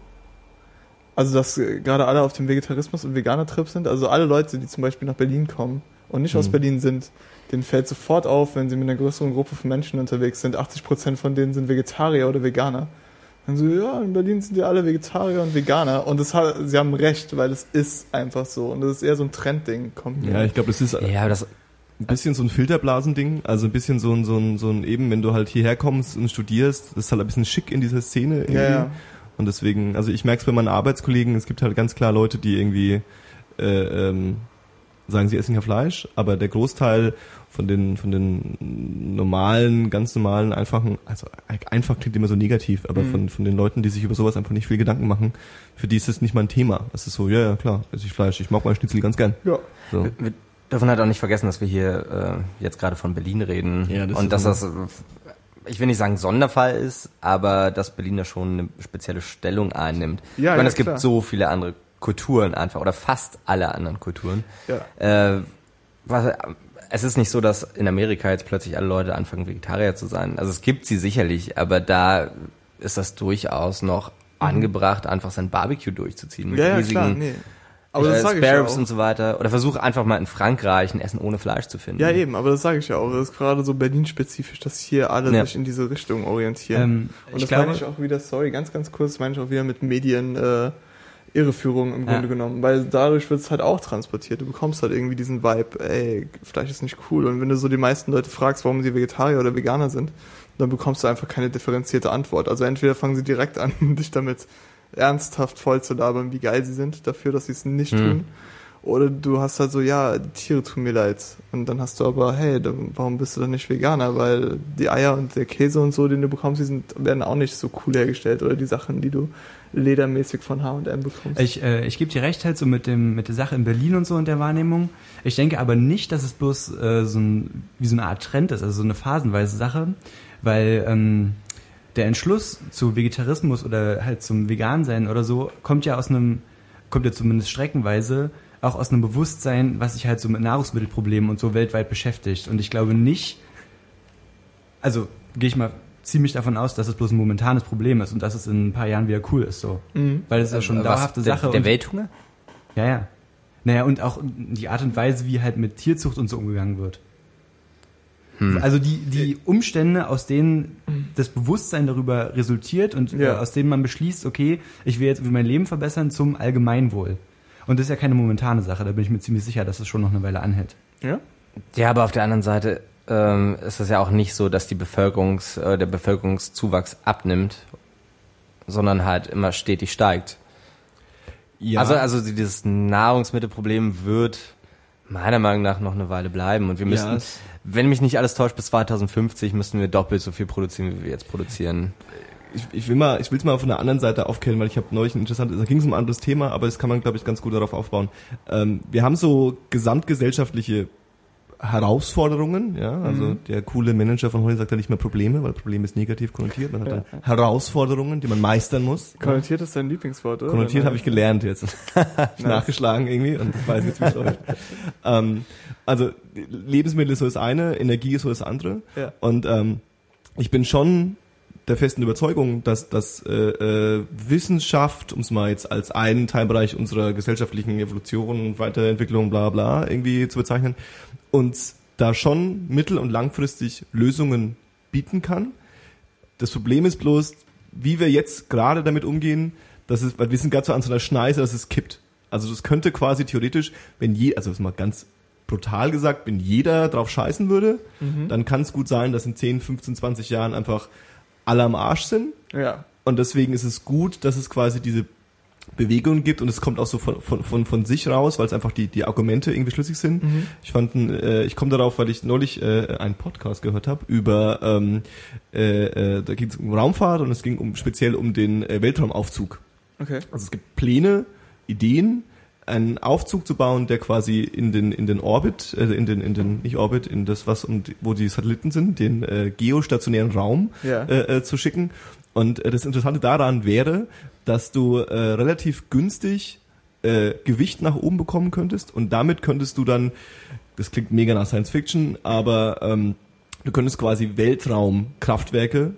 Also, dass äh, gerade alle auf dem Vegetarismus- und Veganer-Trip sind? Also alle Leute, die zum Beispiel nach Berlin kommen und nicht aus Berlin sind, denen fällt sofort auf, wenn sie mit einer größeren Gruppe von Menschen unterwegs sind. 80% von denen sind Vegetarier oder Veganer. Dann so, ja, in Berlin sind die alle Vegetarier und Veganer. Und das hat, sie haben recht, weil es ist einfach so. Und das ist eher so ein Trendding, kommt. Ja, ich glaube, das ist Ja, das, ein bisschen so ein Filterblasending, also ein bisschen so ein, so ein, so ein eben, wenn du halt hierher kommst und studierst, das ist halt ein bisschen schick in dieser Szene irgendwie. Ja, ja. Und deswegen, also ich merke es bei meinen Arbeitskollegen, es gibt halt ganz klar Leute, die irgendwie äh, ähm, sagen, sie essen ja Fleisch, aber der Großteil von den von den normalen, ganz normalen, einfachen, also einfach klingt immer so negativ, aber Mhm. von von den Leuten, die sich über sowas einfach nicht viel Gedanken machen, für die ist es nicht mal ein Thema. Das ist so, ja, ja, klar, esse ich Fleisch, ich mag mein Schnitzel ganz gern. Ja. So. wir, wir dürfen halt auch nicht vergessen, dass wir hier äh, jetzt gerade von Berlin reden. Ja, das und dass das, äh, ich will nicht sagen Sonderfall ist, aber dass Berlin da schon eine spezielle Stellung einnimmt. Ja, ich meine, ja, es gibt klar. so viele andere Kulturen einfach, oder fast alle anderen Kulturen. Ja. Äh, was, es ist nicht so, dass in Amerika jetzt plötzlich alle Leute anfangen, Vegetarier zu sein. Also es gibt sie sicherlich, aber da ist das durchaus noch angebracht, einfach sein Barbecue durchzuziehen. mit Mhm. Ja, ja, riesigen, klar, nee. Aber das äh, sage ich ja auch. und so weiter. Oder versuch einfach mal in Frankreich ein Essen ohne Fleisch zu finden. Ja, eben, aber das sage ich ja auch. Das ist gerade so Berlin-spezifisch, dass hier alle Ja. sich in diese Richtung orientieren. Ähm, Und ich das glaube, meine ich auch wieder, sorry, ganz, ganz kurz, das meine ich auch wieder mit Medien äh, Irreführung im Ja. Grunde genommen. Weil dadurch wird es halt auch transportiert. Du bekommst halt irgendwie diesen Vibe, ey, Fleisch ist nicht cool. Und wenn du so die meisten Leute fragst, warum sie Vegetarier oder Veganer sind, dann bekommst du einfach keine differenzierte Antwort. Also entweder fangen sie direkt an, <laughs> dich damit ernsthaft voll zu labern, wie geil sie sind, dafür, dass sie es nicht Hm. tun. Oder du hast halt so, ja, die Tiere tun mir leid. Und dann hast du aber, hey, dann, warum bist du dann nicht Veganer? Weil die Eier und der Käse und so, den du bekommst, die sind, werden auch nicht so cool hergestellt. Oder die Sachen, die du ledermäßig von H&M bekommst. Ich, äh, ich gebe dir recht halt so mit dem mit der Sache in Berlin und so und der Wahrnehmung. Ich denke aber nicht, dass es bloß äh, so ein wie so eine Art Trend ist, also so eine phasenweise Sache, weil ähm, der Entschluss zu Vegetarismus oder halt zum Vegansein oder so kommt ja aus einem kommt ja zumindest streckenweise auch aus einem Bewusstsein, was sich halt so mit Nahrungsmittelproblemen und so weltweit beschäftigt. Und ich glaube nicht, also gehe ich mal ziemlich davon aus, dass es bloß ein momentanes Problem ist und dass es in ein paar Jahren wieder cool ist so. Mhm. Weil es ist ja schon eine Was, dauerhafte der, Sache. Der Welthunger? ja, ja. Naja, und auch die Art und Weise, wie halt mit Tierzucht und so umgegangen wird. Hm. Also die, die Umstände, aus denen das Bewusstsein darüber resultiert und Ja. äh, aus denen man beschließt, okay, ich will jetzt mein Leben verbessern zum Allgemeinwohl. Und das ist ja keine momentane Sache, da bin ich mir ziemlich sicher, dass es schon noch eine Weile anhält. Ja? Ja, aber auf der anderen Seite ähm, ist es ja auch nicht so, dass die Bevölkerungs, äh, der Bevölkerungszuwachs abnimmt, sondern halt immer stetig steigt. Ja, Also, also dieses Nahrungsmittelproblem wird meiner Meinung nach noch eine Weile bleiben. Und wir müssen, Ja, es- wenn mich nicht alles täuscht, bis 2050 müssten wir doppelt so viel produzieren, wie wir jetzt produzieren. ich, ich will mal, ich will es mal von der anderen Seite aufklären, weil ich habe neulich ein interessantes, da ging es um ein anderes Thema, aber das kann man, glaube ich, ganz gut darauf aufbauen. Ähm, wir haben so gesamtgesellschaftliche Herausforderungen, ja, also Mhm. der coole Manager von Holly sagt ja nicht mehr Probleme, weil Problem ist negativ konnotiert, man hat dann Herausforderungen, die man meistern muss. Konnotiert ist dein Lieblingswort, oder? Konnotiert habe ich gelernt jetzt. <laughs> Ich nachgeschlagen irgendwie und weiß jetzt, wie es <laughs> läuft. Ähm, also Lebensmittel ist so das eine, Energie ist so das andere. Ja. Und ähm, ich bin schon der festen Überzeugung, dass, dass äh, äh, Wissenschaft, um es mal jetzt als einen Teilbereich unserer gesellschaftlichen Evolution und Weiterentwicklung bla bla irgendwie zu bezeichnen, uns da schon mittel- und langfristig Lösungen bieten kann. Das Problem ist bloß, wie wir jetzt gerade damit umgehen, dass es, weil wir sind gerade so an so einer Schneise, dass es kippt. Also das könnte quasi theoretisch, wenn je, also das mal ganz brutal gesagt, wenn jeder drauf scheißen würde, Mhm. dann kann es gut sein, dass in 10, 15, 20 Jahren einfach alle am Arsch sind. Ja. Und deswegen ist es gut, dass es quasi diese Bewegung gibt und es kommt auch so von, von, von, von sich raus, weil es einfach die, die Argumente irgendwie schlüssig sind. Mhm. Ich fand, äh, ich komme darauf, weil ich neulich äh, einen Podcast gehört habe über, ähm, äh, äh, da ging es um Raumfahrt und es ging um speziell um den äh, Weltraumaufzug. Okay. Also es gibt Pläne, Ideen, einen Aufzug zu bauen, der quasi in den in den Orbit, äh, in den in den nicht Orbit, in das was und wo die Satelliten sind, den äh, geostationären Raum Ja. äh, äh, zu schicken. Und äh, das Interessante daran wäre, dass du äh, relativ günstig äh, Gewicht nach oben bekommen könntest und damit könntest du dann, das klingt mega nach Science Fiction, aber ähm, du könntest quasi Weltraumkraftwerke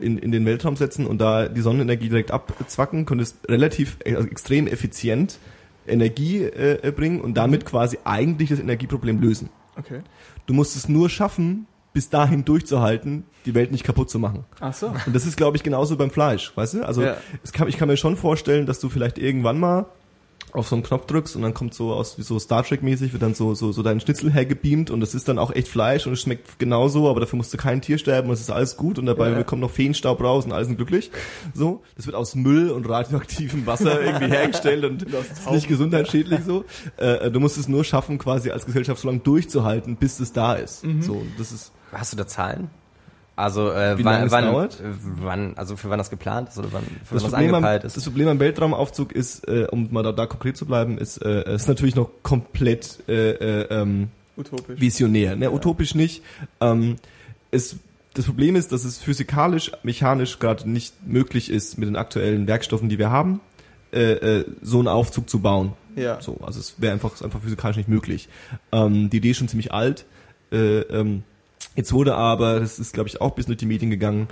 in, in den Weltraum setzen und da die Sonnenenergie direkt abzwacken, könntest relativ äh, also extrem effizient Energie äh, bringen und damit quasi eigentlich das Energieproblem lösen. Okay. Du musst es nur schaffen, bis dahin durchzuhalten, die Welt nicht kaputt zu machen. Ach so. Und das ist, glaube ich, genauso beim Fleisch, weißt du? Also Ja. kann, ich kann mir schon vorstellen, dass du vielleicht irgendwann mal auf so einen Knopf drückst und dann kommt so aus wie so Star Trek mäßig wird dann so so so dein Schnitzel hergebeamt und das ist dann auch echt Fleisch und es schmeckt genauso, aber dafür musst du kein Tier sterben und es ist alles gut und dabei Ja. kommt noch Feenstaub raus und alle sind glücklich. So, das wird aus Müll und radioaktivem Wasser irgendwie hergestellt und <laughs> ist nicht gesundheitsschädlich so. Äh, du musst es nur schaffen, quasi als Gesellschaft so lange durchzuhalten, bis es da ist. Mhm. So, das ist Hast du da Zahlen? Also äh, Wie wann, wann, dauert? äh, wann, also für wann das geplant ist oder wann für Das wann das Problem, am, angepeilt das ist? Problem am Weltraumaufzug ist, äh, um mal da, da konkret zu bleiben, ist, äh, es ist natürlich noch komplett äh, äh, ähm, Utopisch. visionär. Ne? Utopisch nicht. Ähm, es, das Problem ist, dass es physikalisch, mechanisch gerade nicht möglich ist, mit den aktuellen Werkstoffen, die wir haben, äh, äh, so einen Aufzug zu bauen. Ja. So, also es wäre einfach, ist einfach physikalisch nicht möglich. Ähm, die Idee ist schon ziemlich alt. Äh, ähm, jetzt wurde aber, das ist glaube ich auch bis durch die Medien gegangen,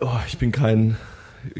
oh, ich bin kein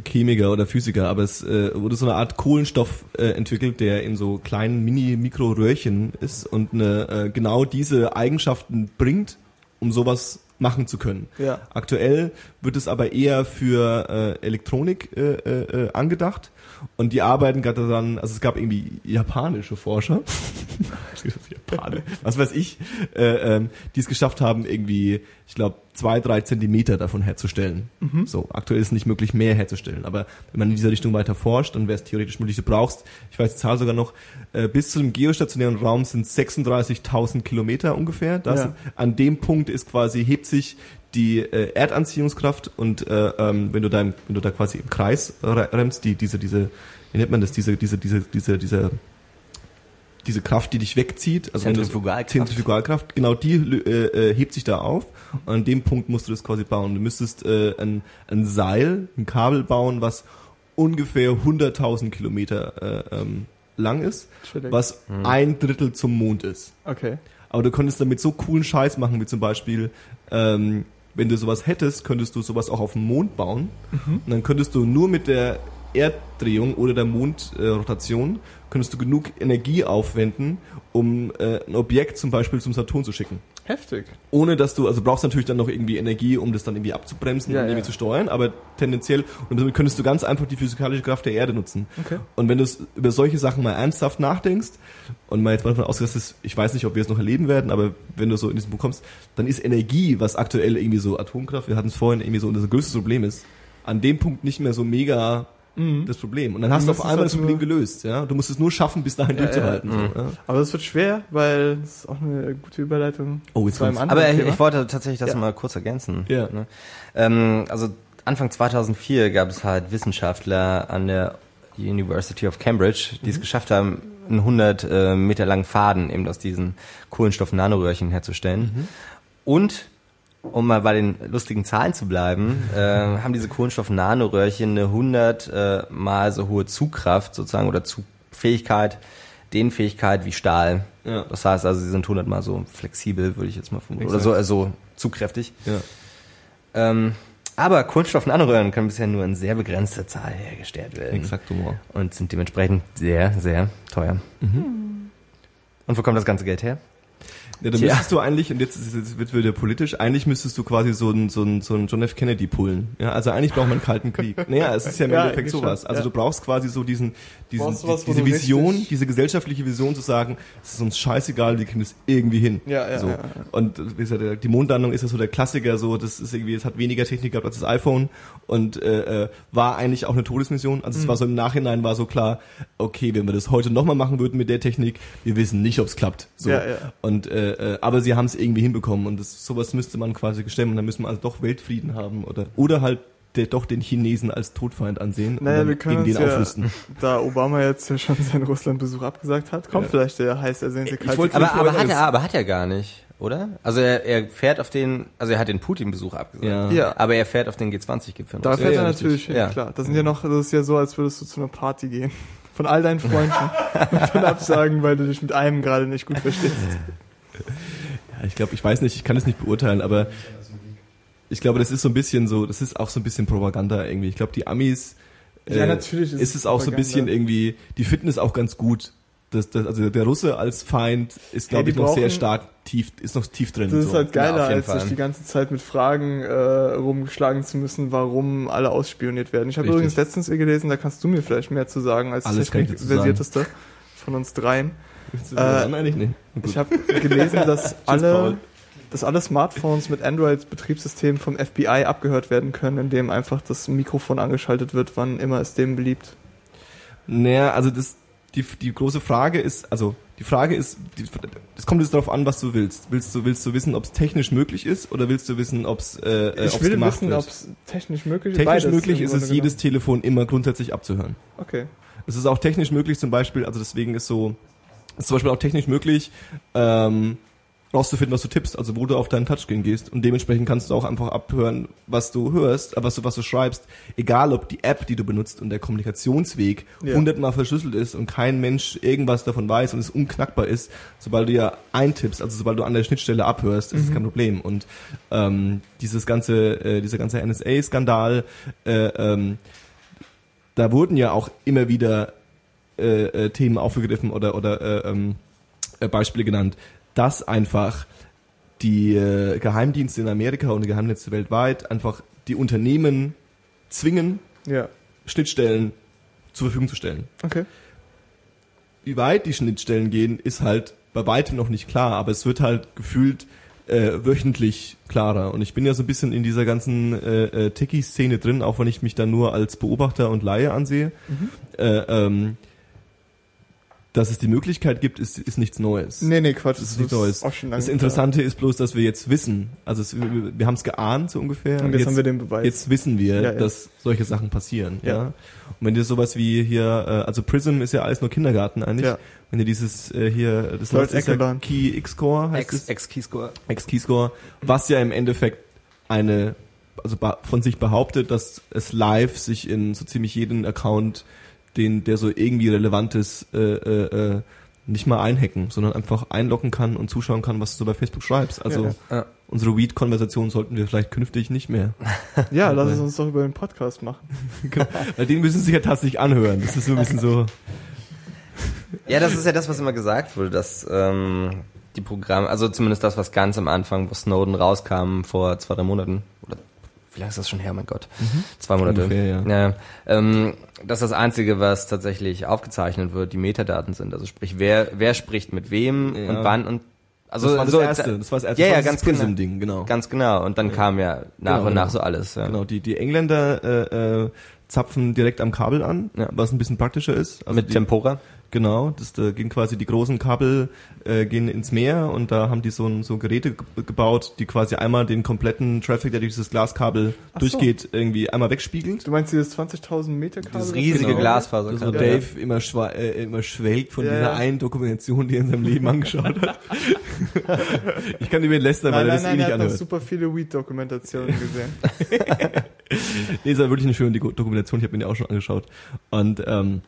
Chemiker oder Physiker, aber es äh, wurde so eine Art Kohlenstoff äh, entwickelt, der in so kleinen Mini-Mikro-Röhrchen ist und eine, äh, genau diese Eigenschaften bringt, um sowas machen zu können. Ja. Aktuell wird es aber eher für äh, Elektronik äh, äh, äh, angedacht und die arbeiten gerade daran, also es gab irgendwie japanische Forscher, <laughs> Japane, was weiß ich, äh, ähm, die es geschafft haben, irgendwie, ich glaube, zwei, drei Zentimeter davon herzustellen. So, aktuell ist es nicht möglich, mehr herzustellen. Aber wenn man in dieser Richtung weiter forscht, dann wäre es theoretisch möglich. Du brauchst, ich weiß die Zahl sogar noch, äh, bis zu dem geostationären Raum sind 36.000 Kilometer ungefähr. Das, Ja. An dem Punkt ist quasi, hebt sich die äh, Erdanziehungskraft und äh, ähm, wenn du da wenn du da quasi im Kreis re- rennst, die diese diese wie nennt man das diese diese diese diese diese diese Kraft, die dich wegzieht, also wenn du- Zentrifugalkraft. Zentrifugalkraft, genau die äh, äh, hebt sich da auf und an dem Punkt musst du das quasi bauen. Du müsstest äh, ein, ein Seil, ein Kabel bauen, was ungefähr 100.000 Kilometer äh, ähm, lang ist, was ein Drittel zum Mond ist. Okay. Aber du könntest damit so coolen Scheiß machen, wie zum Beispiel, ähm, wenn du sowas hättest, könntest du sowas auch auf dem Mond bauen. Und dann könntest du nur mit der Erddrehung oder der Mondrotation könntest du genug Energie aufwenden, um äh, ein Objekt zum Beispiel zum Saturn zu schicken. Heftig. Ohne dass du, also brauchst natürlich dann noch irgendwie Energie, um das dann irgendwie abzubremsen Ja, und irgendwie ja. zu steuern, aber tendenziell, und damit könntest du ganz einfach die physikalische Kraft der Erde nutzen. Okay. Und wenn du es über solche Sachen mal ernsthaft nachdenkst und mal jetzt mal davon ausgeht, dass ich weiß nicht, ob wir es noch erleben werden, aber wenn du so in diesen Punkt kommst, dann ist Energie, was aktuell irgendwie so Atomkraft, wir hatten es vorhin irgendwie so, unser größtes Problem ist, an dem Punkt nicht mehr so mega das Problem. Und dann hast Du du auf es einmal halt das Problem nur- gelöst, ja. Du musst es nur schaffen, bis dahin Ja, durchzuhalten. ja. So, ja. Aber das wird schwer, weil das ist auch eine gute Überleitung. Oh, jetzt zu einem anderen Aber ich, Thema. ich wollte tatsächlich das Ja. mal kurz ergänzen. Ja. Ne? Ähm, also Anfang 2004 gab es halt Wissenschaftler an der University of Cambridge, die es geschafft haben, einen 100 äh, Meter langen Faden eben aus diesen Kohlenstoff-Nanoröhrchen herzustellen. Und um mal bei den lustigen Zahlen zu bleiben, äh, haben diese Kohlenstoff-Nanoröhrchen eine 100 äh, mal so hohe Zugkraft sozusagen oder Zugfähigkeit, Dehnfähigkeit wie Stahl. Ja. Das heißt also, sie sind 100 mal so flexibel, würde ich jetzt mal vermuten. Oder so, äh, so zugkräftig. Ja. Ähm, aber Kohlenstoff-Nanoröhren können bisher nur in sehr begrenzter Zahl hergestellt werden. Exakt. Und sind dementsprechend sehr, sehr teuer. Und wo kommt das ganze Geld her? Ja, dann müsstest du eigentlich, und jetzt, es- jetzt wird wieder politisch, eigentlich müsstest du quasi so einen so einen- so einen John F. Kennedy pullen. Ja, also eigentlich braucht man einen kalten Krieg. <laughs> Naja, es ist ja im Ja, Endeffekt sowas. Also du brauchst quasi so diesen, diesen was, die, wo diese Vision, richtig- diese gesellschaftliche Vision zu sagen, es ist uns scheißegal, wir kriegen das irgendwie hin. Ja, ja, so. ja. Und äh, wie gesagt, die Mondlandung ist ja so der Klassiker, so das ist irgendwie, es hat weniger Technik gehabt als das iPhone und äh, äh, war eigentlich auch eine Todesmission. Also es Mhm. war so im Nachhinein war so klar, okay, wenn wir das heute nochmal machen würden mit der Technik, wir wissen nicht, ob es klappt. So. Ja, ja. Und äh, äh, aber sie haben es irgendwie hinbekommen und das, sowas müsste man quasi gestemmen. Dann müssen wir also doch Weltfrieden haben oder oder halt der, doch den Chinesen als Todfeind ansehen und Naja, dann wir können gegen den ja, aufrüsten. da Obama jetzt ja schon seinen Russlandbesuch abgesagt hat, kommt Ja. vielleicht der heiß ersehnte kalte Krieg. Aber, aber, hat er, aber hat er gar nicht, oder? Also er, er fährt auf den, also er hat den Putin-Besuch abgesagt. Ja. Ja. Aber er fährt auf den G20-Gipfel. Da fährt ja, er natürlich hin, Ja. klar. Das sind ja noch, das ist ja so, als würdest du zu einer Party gehen. Von all deinen Freunden. <laughs> und dann absagen, weil du dich mit einem gerade nicht gut verstehst. Ja, ich glaube, ich weiß nicht, ich kann es nicht beurteilen, aber ich glaube, das ist so ein bisschen so, das ist auch so ein bisschen Propaganda irgendwie. Ich glaube, die Amis Ja, äh, natürlich ist ist es auch so ein bisschen Propaganda. irgendwie, die finden es auch ganz gut. Das, das, also der Russe als Feind ist, glaube die ich, noch sehr brauchen- stark tief, ist noch tief drin. Das ist so. halt geiler, Ja, als sich die ganze Zeit mit Fragen äh, rumgeschlagen zu müssen, warum alle ausspioniert werden. Ich habe übrigens letztens gelesen, da kannst du mir vielleicht mehr zu sagen als Alles dazu Technikversierteste von uns dreien. Äh, eigentlich nicht? Gut. Ich habe gelesen, <laughs> dass alle, dass alle Smartphones mit Android-Betriebssystem vom FBI abgehört werden können, indem einfach das Mikrofon angeschaltet wird, wann immer es dem beliebt. Naja, also das, die, die große Frage ist, also die Frage ist, es kommt jetzt darauf an, was du willst. Willst du, willst du wissen, ob es technisch möglich ist oder willst du wissen, ob es äh, äh, Ich ob's will gemacht wissen, ob es technisch möglich ist. Technisch möglich ist es, jedes Telefon immer grundsätzlich abzuhören. Okay. Es ist auch technisch möglich, zum Beispiel, also deswegen ist so, ist zum Beispiel auch technisch möglich, ähm, rauszufinden, was du tippst, also wo du auf deinen Touchscreen gehst. Und dementsprechend kannst du auch einfach abhören, was du hörst, äh, was du, was du schreibst, egal ob die App, die du benutzt und der Kommunikationsweg Ja. hundertmal verschlüsselt ist und kein Mensch irgendwas davon weiß und es unknackbar ist, sobald du ja eintippst, also sobald du an der Schnittstelle abhörst, ist es kein Problem. Und ähm, dieses ganze, äh, dieser ganze NSA-Skandal, äh, ähm, da wurden ja auch immer wieder äh, äh, Themen aufgegriffen oder oder äh, ähm, äh, Beispiele genannt, dass einfach die äh, Geheimdienste in Amerika und die Geheimdienste weltweit einfach die Unternehmen zwingen, Ja. Schnittstellen zur Verfügung zu stellen. Okay. Wie weit die Schnittstellen gehen, ist halt bei weitem noch nicht klar, aber es wird halt gefühlt äh, wöchentlich klarer. Und ich bin ja so ein bisschen in dieser ganzen äh, Techie-Szene drin, auch wenn ich mich da nur als Beobachter und Laie ansehe. Äh, ähm, dass es die Möglichkeit gibt, ist, ist nichts Neues. Nee, nee, Quatsch. Das ist nichts Neues. auch schon lange Das Interessante ist bloß, dass wir jetzt wissen, also es, wir, wir haben es geahnt so ungefähr. Und jetzt, jetzt haben wir den Beweis. Jetzt wissen wir, Ja, ja. dass solche Sachen passieren. Ja. Ja. Und wenn dir sowas wie hier, äh, also Prism ist ja alles nur Kindergarten eigentlich. Ja. Wenn dir dieses äh, hier, das Lord läuft, ist ja. Key X-Core heißt X, es, X-Keyscore. X-Keyscore, was ja im Endeffekt eine, also von sich behauptet, dass es live sich in so ziemlich jeden Account, den der so irgendwie relevant ist, äh, äh, äh, nicht mal einhacken, sondern einfach einloggen kann und zuschauen kann, was du so bei Facebook schreibst. Also Ja, ja. unsere Weed-Konversation sollten wir vielleicht künftig nicht mehr. <laughs> Ja, lass es uns doch über den Podcast machen. <laughs> Weil den müssen sie sich ja tatsächlich anhören. Das ist so ein bisschen so. Ja, das ist ja das, was immer gesagt wurde, dass ähm, die Programme, also zumindest das, was ganz am Anfang, wo Snowden rauskam vor zwei, drei Monaten, oder wie lange ist das schon her, mein Gott? Zwei Monate. Ungefähr, ja. ja ähm, dass das Einzige, was tatsächlich aufgezeichnet wird, die Metadaten sind. Also sprich, wer, wer spricht mit wem Ja. und wann und also das war das so, erste. Das war das erste. Ja, das ja, ganz dieses genau. Prism-Ding, genau. Ganz genau. Und dann kam ja nach Genau, und nach genau. so alles. Ja. Genau, die, die Engländer äh, äh, zapfen direkt am Kabel an, Ja. was ein bisschen praktischer ist. Also Mit die, Tempora. Genau, das da gehen quasi die großen Kabel äh, gehen ins Meer und da haben die so, ein, so Geräte ge gebaut, die quasi einmal den kompletten Traffic, der durch dieses Glaskabel Ach so. durchgeht, irgendwie einmal wegspiegelt. Du meinst dieses 20.000 Meter Kabel? Dieses das riesige genau- Glasfaser. So Ja, Dave immer, schwa äh, immer schwelgt von Ja, dieser ja. einen Dokumentation, die er in seinem Leben angeschaut hat. <laughs> ich kann über ihn lästern, weil Nein, er nein, das eh nein, nicht er hat noch anhört. super viele Weed-Dokumentationen gesehen. <laughs> Nee, ist ja wirklich eine schöne Doku- Dokumentation, ich habe mir die auch schon angeschaut. Und ähm,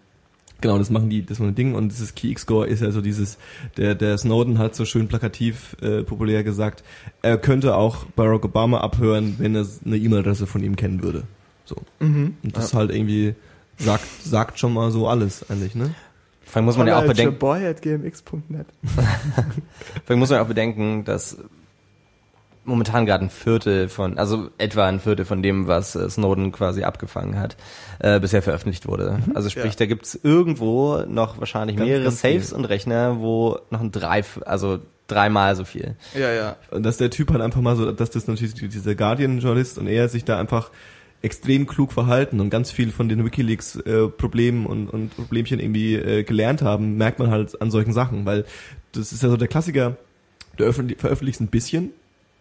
genau, das machen die, das machen die Ding und dieses Key-Score ist ja so dieses, der, der Snowden hat so schön plakativ äh, populär gesagt, er könnte auch Barack Obama abhören, wenn er eine E-Mail-Adresse von ihm kennen würde. So. Mhm. Und das halt irgendwie sagt, sagt schon mal so alles eigentlich, ne? Vor allem <laughs> muss man ja auch bedenken, boy at gmx.net. vor allem muss man auch bedenken, dass momentan gerade ein Viertel von, also etwa ein Viertel von dem, was äh, Snowden quasi abgefangen hat, äh, bisher veröffentlicht wurde. Also sprich, Ja. da gibt's irgendwo noch wahrscheinlich Ganz, mehrere ganz Safes viel. und Rechner, wo noch ein drei, also dreimal so viel. Ja, ja. Und dass der Typ halt einfach mal so, dass das natürlich dieser Guardian-Journalist und er sich da einfach extrem klug verhalten und ganz viel von den WikiLeaks-Problemen und, und Problemchen irgendwie äh, gelernt haben, merkt man halt an solchen Sachen, weil das ist ja so der Klassiker, du öffentlich- veröffentlichst ein bisschen,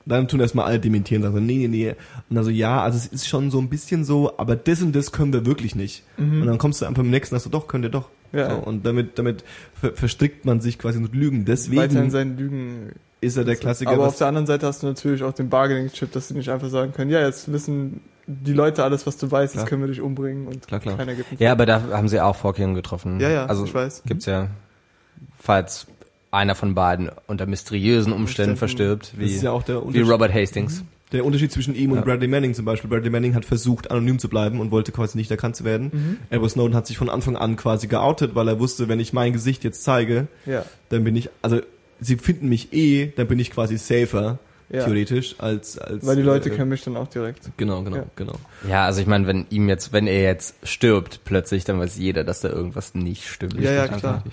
dann tun erstmal alle dementieren, sagen so, nee, nee, nee. Und dann so, ja, also es ist schon so ein bisschen so, aber das und das können wir wirklich nicht. Und dann kommst du einfach im nächsten sagst so, doch, könnt ihr doch. Ja. So, und damit, damit ver verstrickt man sich quasi mit Lügen. Deswegen seinen Lügen. ist er der Klassiker, Aber auf der anderen Seite hast du natürlich auch den Bargaining-Chip, dass sie nicht einfach sagen können, ja, jetzt wissen die Leute alles, was du weißt, Klar. jetzt können wir dich umbringen und Klar, klar. keiner gibt Ja, aber da haben sie auch Vorkehrungen getroffen. Ja, ja, also ich weiß. gibt's ja, falls einer von beiden unter mysteriösen Umständen verstirbt, wie, ist ja auch der wie. Robert Hastings. Der Unterschied zwischen ihm Ja. und Bradley Manning zum Beispiel. Bradley Manning hat versucht, anonym zu bleiben und wollte quasi nicht erkannt zu werden. Mhm. Edward Snowden hat sich von Anfang an quasi geoutet, weil er wusste, wenn ich mein Gesicht jetzt zeige, Ja. dann bin ich, also sie finden mich eh, dann bin ich quasi safer, Ja. theoretisch, als, als Weil die Leute äh, kennen mich dann auch direkt. Genau, genau, Ja. genau. Ja, also ich meine, wenn ihm jetzt, wenn er jetzt stirbt plötzlich, dann weiß jeder, dass da irgendwas nicht stimmt. Ja, ja, klar.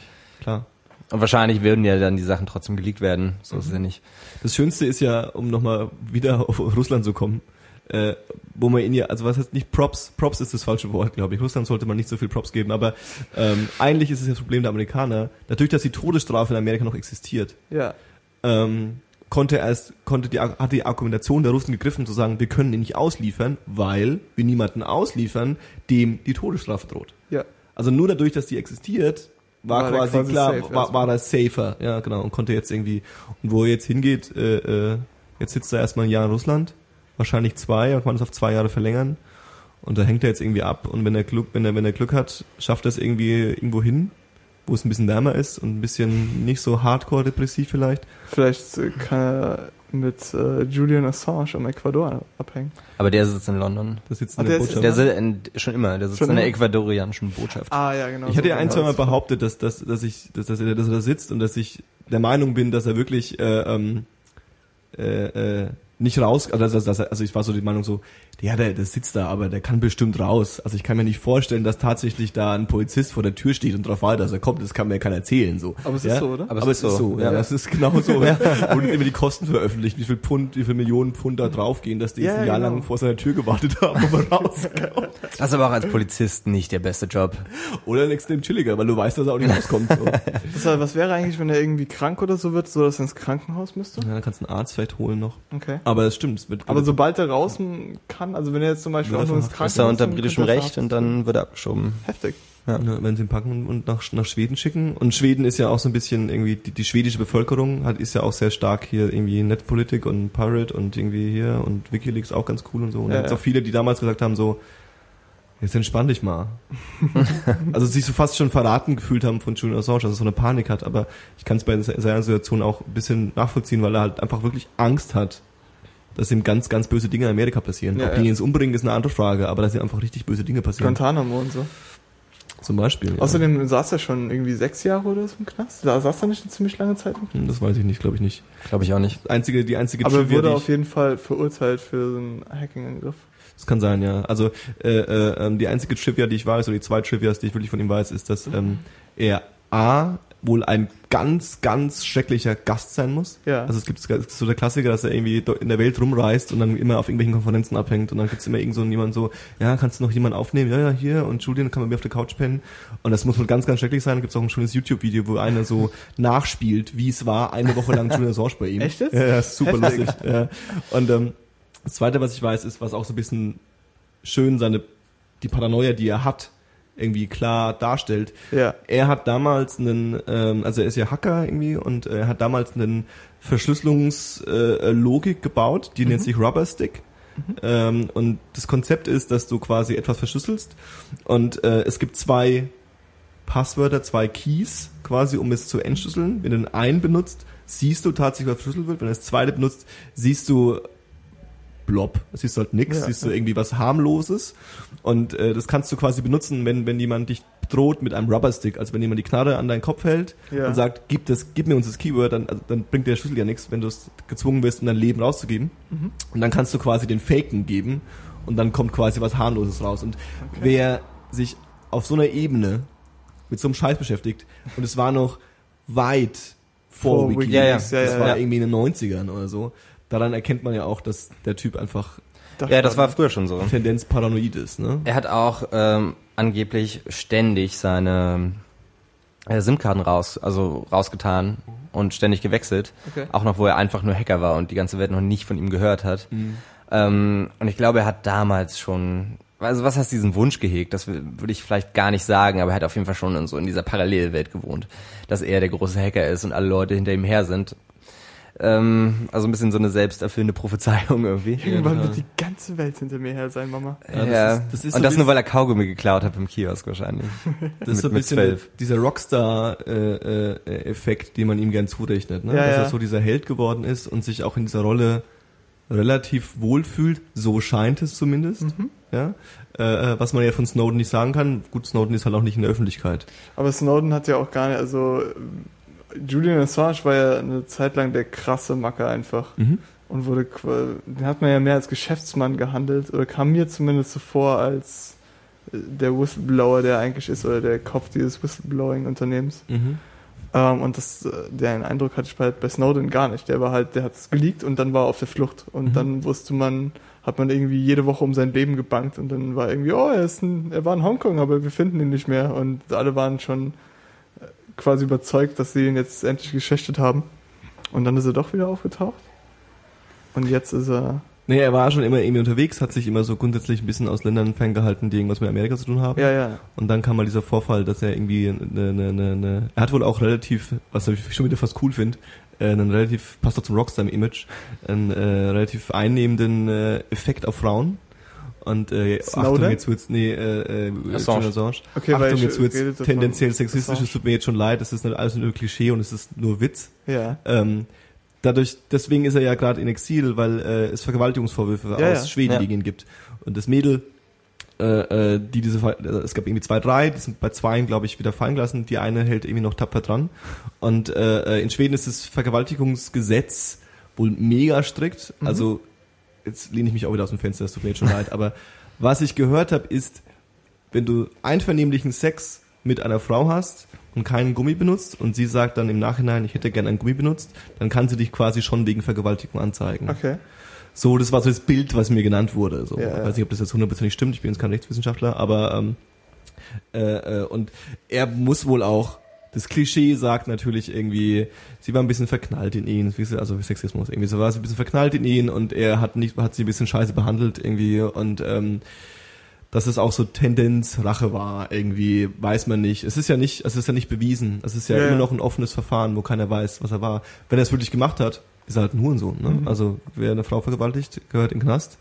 Klar. Und wahrscheinlich würden ja dann die Sachen trotzdem geleakt werden. So ist es ja nicht. Das Schönste ist ja, um nochmal wieder auf Russland zu kommen, äh, wo man ihn ja, also was heißt nicht Props, Props ist das falsche Wort, glaube ich. Russland sollte man nicht so viel Props geben, aber ähm, eigentlich ist es ja das Problem der Amerikaner, dadurch, dass die Todesstrafe in Amerika noch existiert, Ja. ähm, konnte erst, konnte die, hat die Argumentation der Russen gegriffen zu sagen, wir können ihn nicht ausliefern, weil wir niemanden ausliefern, dem die Todesstrafe droht. Ja. Also nur dadurch, dass die existiert, war, War quasi, quasi klar, safe war, war er safer, ja genau, und konnte jetzt irgendwie, und wo er jetzt hingeht, äh, äh, jetzt sitzt er erstmal ein Jahr in Russland, wahrscheinlich zwei, man kann es auf zwei Jahre verlängern, und da hängt er jetzt irgendwie ab, und wenn er Glück, wenn er, wenn er Glück hat, schafft er es irgendwie irgendwo hin, wo es ein bisschen wärmer ist und ein bisschen nicht so hardcore depressiv vielleicht. Vielleicht äh, kann er mit äh, Julian Assange im Ecuador abhängen. Aber der sitzt in London. Das sitzt Ah, in der der ist- Botschaft. Der sitzt in, schon immer, der sitzt Schon in der immer? ecuadorianischen Botschaft. Ah, ja, genau. Ich hatte so ja ein, genau zwei Mal behauptet, dass, dass, dass ich, dass, dass, er, dass er da sitzt und dass ich der Meinung bin, dass er wirklich äh, ähm, äh, äh, nicht raus, also, dass er, also ich war so die Meinung so, ja, der, der sitzt da, aber der kann bestimmt raus. Also ich kann mir nicht vorstellen, dass tatsächlich da ein Polizist vor der Tür steht und drauf wartet, dass er kommt. Das kann mir ja keiner erzählen so. Aber es ja? ist so, oder? Aber Aber, es ist so, ja, Ja. das ist genau so. <laughs> ja. Und immer die Kosten veröffentlicht, wie viel Pfund, wie viel Millionen Pfund da draufgehen, dass die Ja, jetzt ein Jahr genau. lang vor seiner Tür gewartet haben, um <laughs> rauskommt. Das ist aber auch als Polizist nicht der beste Job. Oder ein extrem chilliger, weil du weißt, dass er auch nicht rauskommt. So. <laughs> Das war, was wäre eigentlich, wenn er irgendwie krank oder so wird, so dass er ins Krankenhaus müsste? Ja, dann kannst du einen Arzt vielleicht holen noch. Okay. Aber es stimmt, es wird. Aber sobald er raus kann, also wenn er jetzt zum Beispiel auch nur ins Krankenhaus Ist er unter britischem er Recht und dann wird er abgeschoben. Heftig. ja. wenn sie ihn packen und nach, nach Schweden schicken. Und Schweden ist ja auch so ein bisschen irgendwie, die, die schwedische Bevölkerung hat, ist ja auch sehr stark hier irgendwie Netpolitik und Pirate und irgendwie hier und Wikileaks auch ganz cool und so. Und Ja, da gibt's ja. auch viele, die damals gesagt haben so, jetzt entspann dich mal. <laughs> also sich so fast schon verraten gefühlt haben von Julian Assange, also so eine Panik hat. Aber ich kann es bei seiner Situation auch ein bisschen nachvollziehen, weil er halt einfach wirklich Angst hat, dass ihm ganz, ganz böse Dinge in Amerika passieren. Ja, Ob die ja. ihn jetzt umbringen, ist eine andere Frage, aber dass ihm einfach richtig böse Dinge passieren. Guantanamo und so. Zum Beispiel. Ja. Außerdem saß er schon irgendwie sechs Jahre oder so im Knast. Da saß er nicht eine ziemlich lange Zeit im Knast. Das weiß ich nicht, glaube ich nicht. Glaube ich auch nicht. Einzige, die einzige Aber er Trivia, wurde die auf ich, jeden Fall verurteilt für so einen Hacking-Angriff. das kann sein, ja. Also äh, äh, ähm, die einzige Trivia, die ich weiß, oder die zwei Trivias, die ich wirklich von ihm weiß, ist, dass ähm, er A wohl ein ganz, ganz schrecklicher Gast sein muss. Ja. Also es gibt, so der Klassiker, dass er irgendwie in der Welt rumreist und dann immer auf irgendwelchen Konferenzen abhängt und dann gibt's immer irgend so jemand so, ja, kannst du noch jemanden aufnehmen? Ja, ja, hier und Julian kann man mir auf der Couch pennen. Und das muss wohl ganz, ganz schrecklich sein. Da gibt's auch ein schönes YouTube-Video, wo einer so <laughs> nachspielt, wie es war, eine Woche lang Julian Assange bei ihm. Echt? Ja, ja, super lustig. Ja. Und ähm, das Zweite, was ich weiß, ist, was auch so ein bisschen schön seine, die Paranoia, die er hat, irgendwie klar darstellt. Ja. Er hat damals einen, ähm, also er ist ja Hacker irgendwie und er hat damals einen Verschlüsselungslogik äh, Logik gebaut, die nennt sich Rubber Stick. Ähm, und das Konzept ist, dass du quasi etwas verschlüsselst und äh, es gibt zwei Passwörter, zwei Keys quasi, um es zu entschlüsseln. Wenn du den einen benutzt, siehst du tatsächlich, was verschlüsselt wird. Wenn du das zweite benutzt, siehst du Blob. Siehst du halt nix, Ja. siehst du irgendwie was harmloses. Und äh, das kannst du quasi benutzen, wenn, wenn jemand dich droht mit einem Rubberstick. Also wenn jemand die Knarre an deinen Kopf hält Ja. und sagt, gib, das, gib mir uns das Keyword, dann, also, dann bringt der Schlüssel ja nichts, wenn du es gezwungen wirst, um dein Leben rauszugeben. Mhm. Und dann kannst du quasi den Faken geben und dann kommt quasi was harmloses raus. Und wer sich auf so einer Ebene mit so einem Scheiß beschäftigt und es war noch weit vor, Vor Wikileaks, Wikileaks, ja, ja, das ja, war ja. irgendwie in den 90ern oder so, daran erkennt man ja auch, dass der Typ einfach Ja, das war früher schon so. Tendenz paranoid ist, ne? Er hat auch ähm, angeblich ständig seine äh, SIM-Karten raus, also rausgetan und ständig gewechselt. Okay. Auch noch, wo er einfach nur Hacker war und die ganze Welt noch nicht von ihm gehört hat. Ähm, und ich glaube, er hat damals schon, also was heißt diesen Wunsch gehegt? Das würde ich vielleicht gar nicht sagen, aber er hat auf jeden Fall schon in so in dieser Parallelwelt gewohnt, dass er der große Hacker ist und alle Leute hinter ihm her sind. Ähm, also ein bisschen so eine selbsterfüllende Prophezeiung irgendwie. Irgendwann genau. wird die ganze Welt hinter mir her sein, Mama. Ja, das Ja, ist- das ist und so das nur, weil er Kaugummi geklaut hat im Kiosk wahrscheinlich. <laughs> Das ist so ein mit bisschen 12. dieser Rockstar-Effekt, den man ihm gern zurechnet, ne? Ja, Dass ja. er so dieser Held geworden ist und sich auch in dieser Rolle relativ wohl fühlt, so scheint es zumindest. Mhm. Ja, äh, was man ja von Snowden nicht sagen kann. Gut, Snowden ist halt auch nicht in der Öffentlichkeit. Aber Snowden hat ja auch gar nicht, also Julian Assange war ja eine Zeit lang der krasse Macker einfach. Mhm. Und wurde, den hat man ja mehr als Geschäftsmann gehandelt, oder kam mir zumindest so vor als äh, der Whistleblower, der eigentlich ist, oder der Kopf dieses Whistleblowing-Unternehmens. Mhm. Ähm, und das, äh, den Eindruck hatte ich bei, bei Snowden gar nicht. Der war halt, der hat es geleakt und dann war er auf der Flucht. Und Mhm. dann wusste man, hat man irgendwie jede Woche um sein Leben gebankt und dann war irgendwie, oh, er ist ein, er war in Hongkong, aber wir finden ihn nicht mehr. Und alle waren schon quasi überzeugt, dass sie ihn jetzt endlich geschächtet haben. Und dann ist er doch wieder aufgetaucht. Und jetzt ist er, Nee, er war schon immer irgendwie unterwegs, hat sich immer so grundsätzlich ein bisschen aus Ländern ferngehalten, die irgendwas mit Amerika zu tun haben. ja, ja. Und dann kam mal dieser Vorfall, dass er irgendwie eine, eine, eine, eine er hat wohl auch relativ, was ich schon wieder fast cool finde, äh, einen relativ, passt doch zum Rockstar-Image, einen äh, relativ einnehmenden äh, Effekt auf Frauen. Und äh, Snowden? Achtung, jetzt wird's, nee, äh, äh, Assange. Assange. Okay, Achtung, jetzt wird's tendenziell sexistisch, Assange. es tut mir jetzt schon leid, es ist nicht alles nur Klischee und es ist nur Witz. Ja. Ähm, dadurch, deswegen ist er ja gerade in Exil, weil äh, es Vergewaltigungsvorwürfe Ja, aus ja. Schweden Ja. gegen ihn gibt. Und das Mädel, äh, äh, die diese, äh, es gab irgendwie zwei, drei, die sind bei zweien, glaube ich, wieder fallen gelassen. Die eine hält irgendwie noch tapfer dran. Und äh, äh, in Schweden ist das Vergewaltigungsgesetz wohl mega strikt. Mhm. Also jetzt lehne ich mich auch wieder aus dem Fenster, das tut mir jetzt schon leid. Aber was ich gehört habe, ist, wenn du einvernehmlichen Sex mit einer Frau hast und keinen Gummi benutzt und sie sagt dann im Nachhinein, ich hätte gern einen Gummi benutzt, dann kann sie dich quasi schon wegen Vergewaltigung anzeigen. Okay. So, das war so das Bild, was mir genannt wurde. So. Ja. Ich weiß nicht, ob das jetzt hundertprozentig stimmt, ich bin jetzt kein Rechtswissenschaftler, aber ähm, äh, äh, und er muss wohl auch, das Klischee sagt natürlich irgendwie, sie war ein bisschen verknallt in ihn, also Sexismus, irgendwie so war sie ein bisschen verknallt in ihn und er hat nicht, hat sie ein bisschen scheiße behandelt irgendwie und ähm, dass es auch so Tendenz Rache war, irgendwie weiß man nicht. Es ist ja nicht, es ist ja nicht bewiesen. Es ist ja Ja, immer noch ein offenes Verfahren, wo keiner weiß, was er war. Wenn er es wirklich gemacht hat, ist er halt ein Hurensohn. Ne? Mhm. Also wer eine Frau vergewaltigt, gehört in den Knast.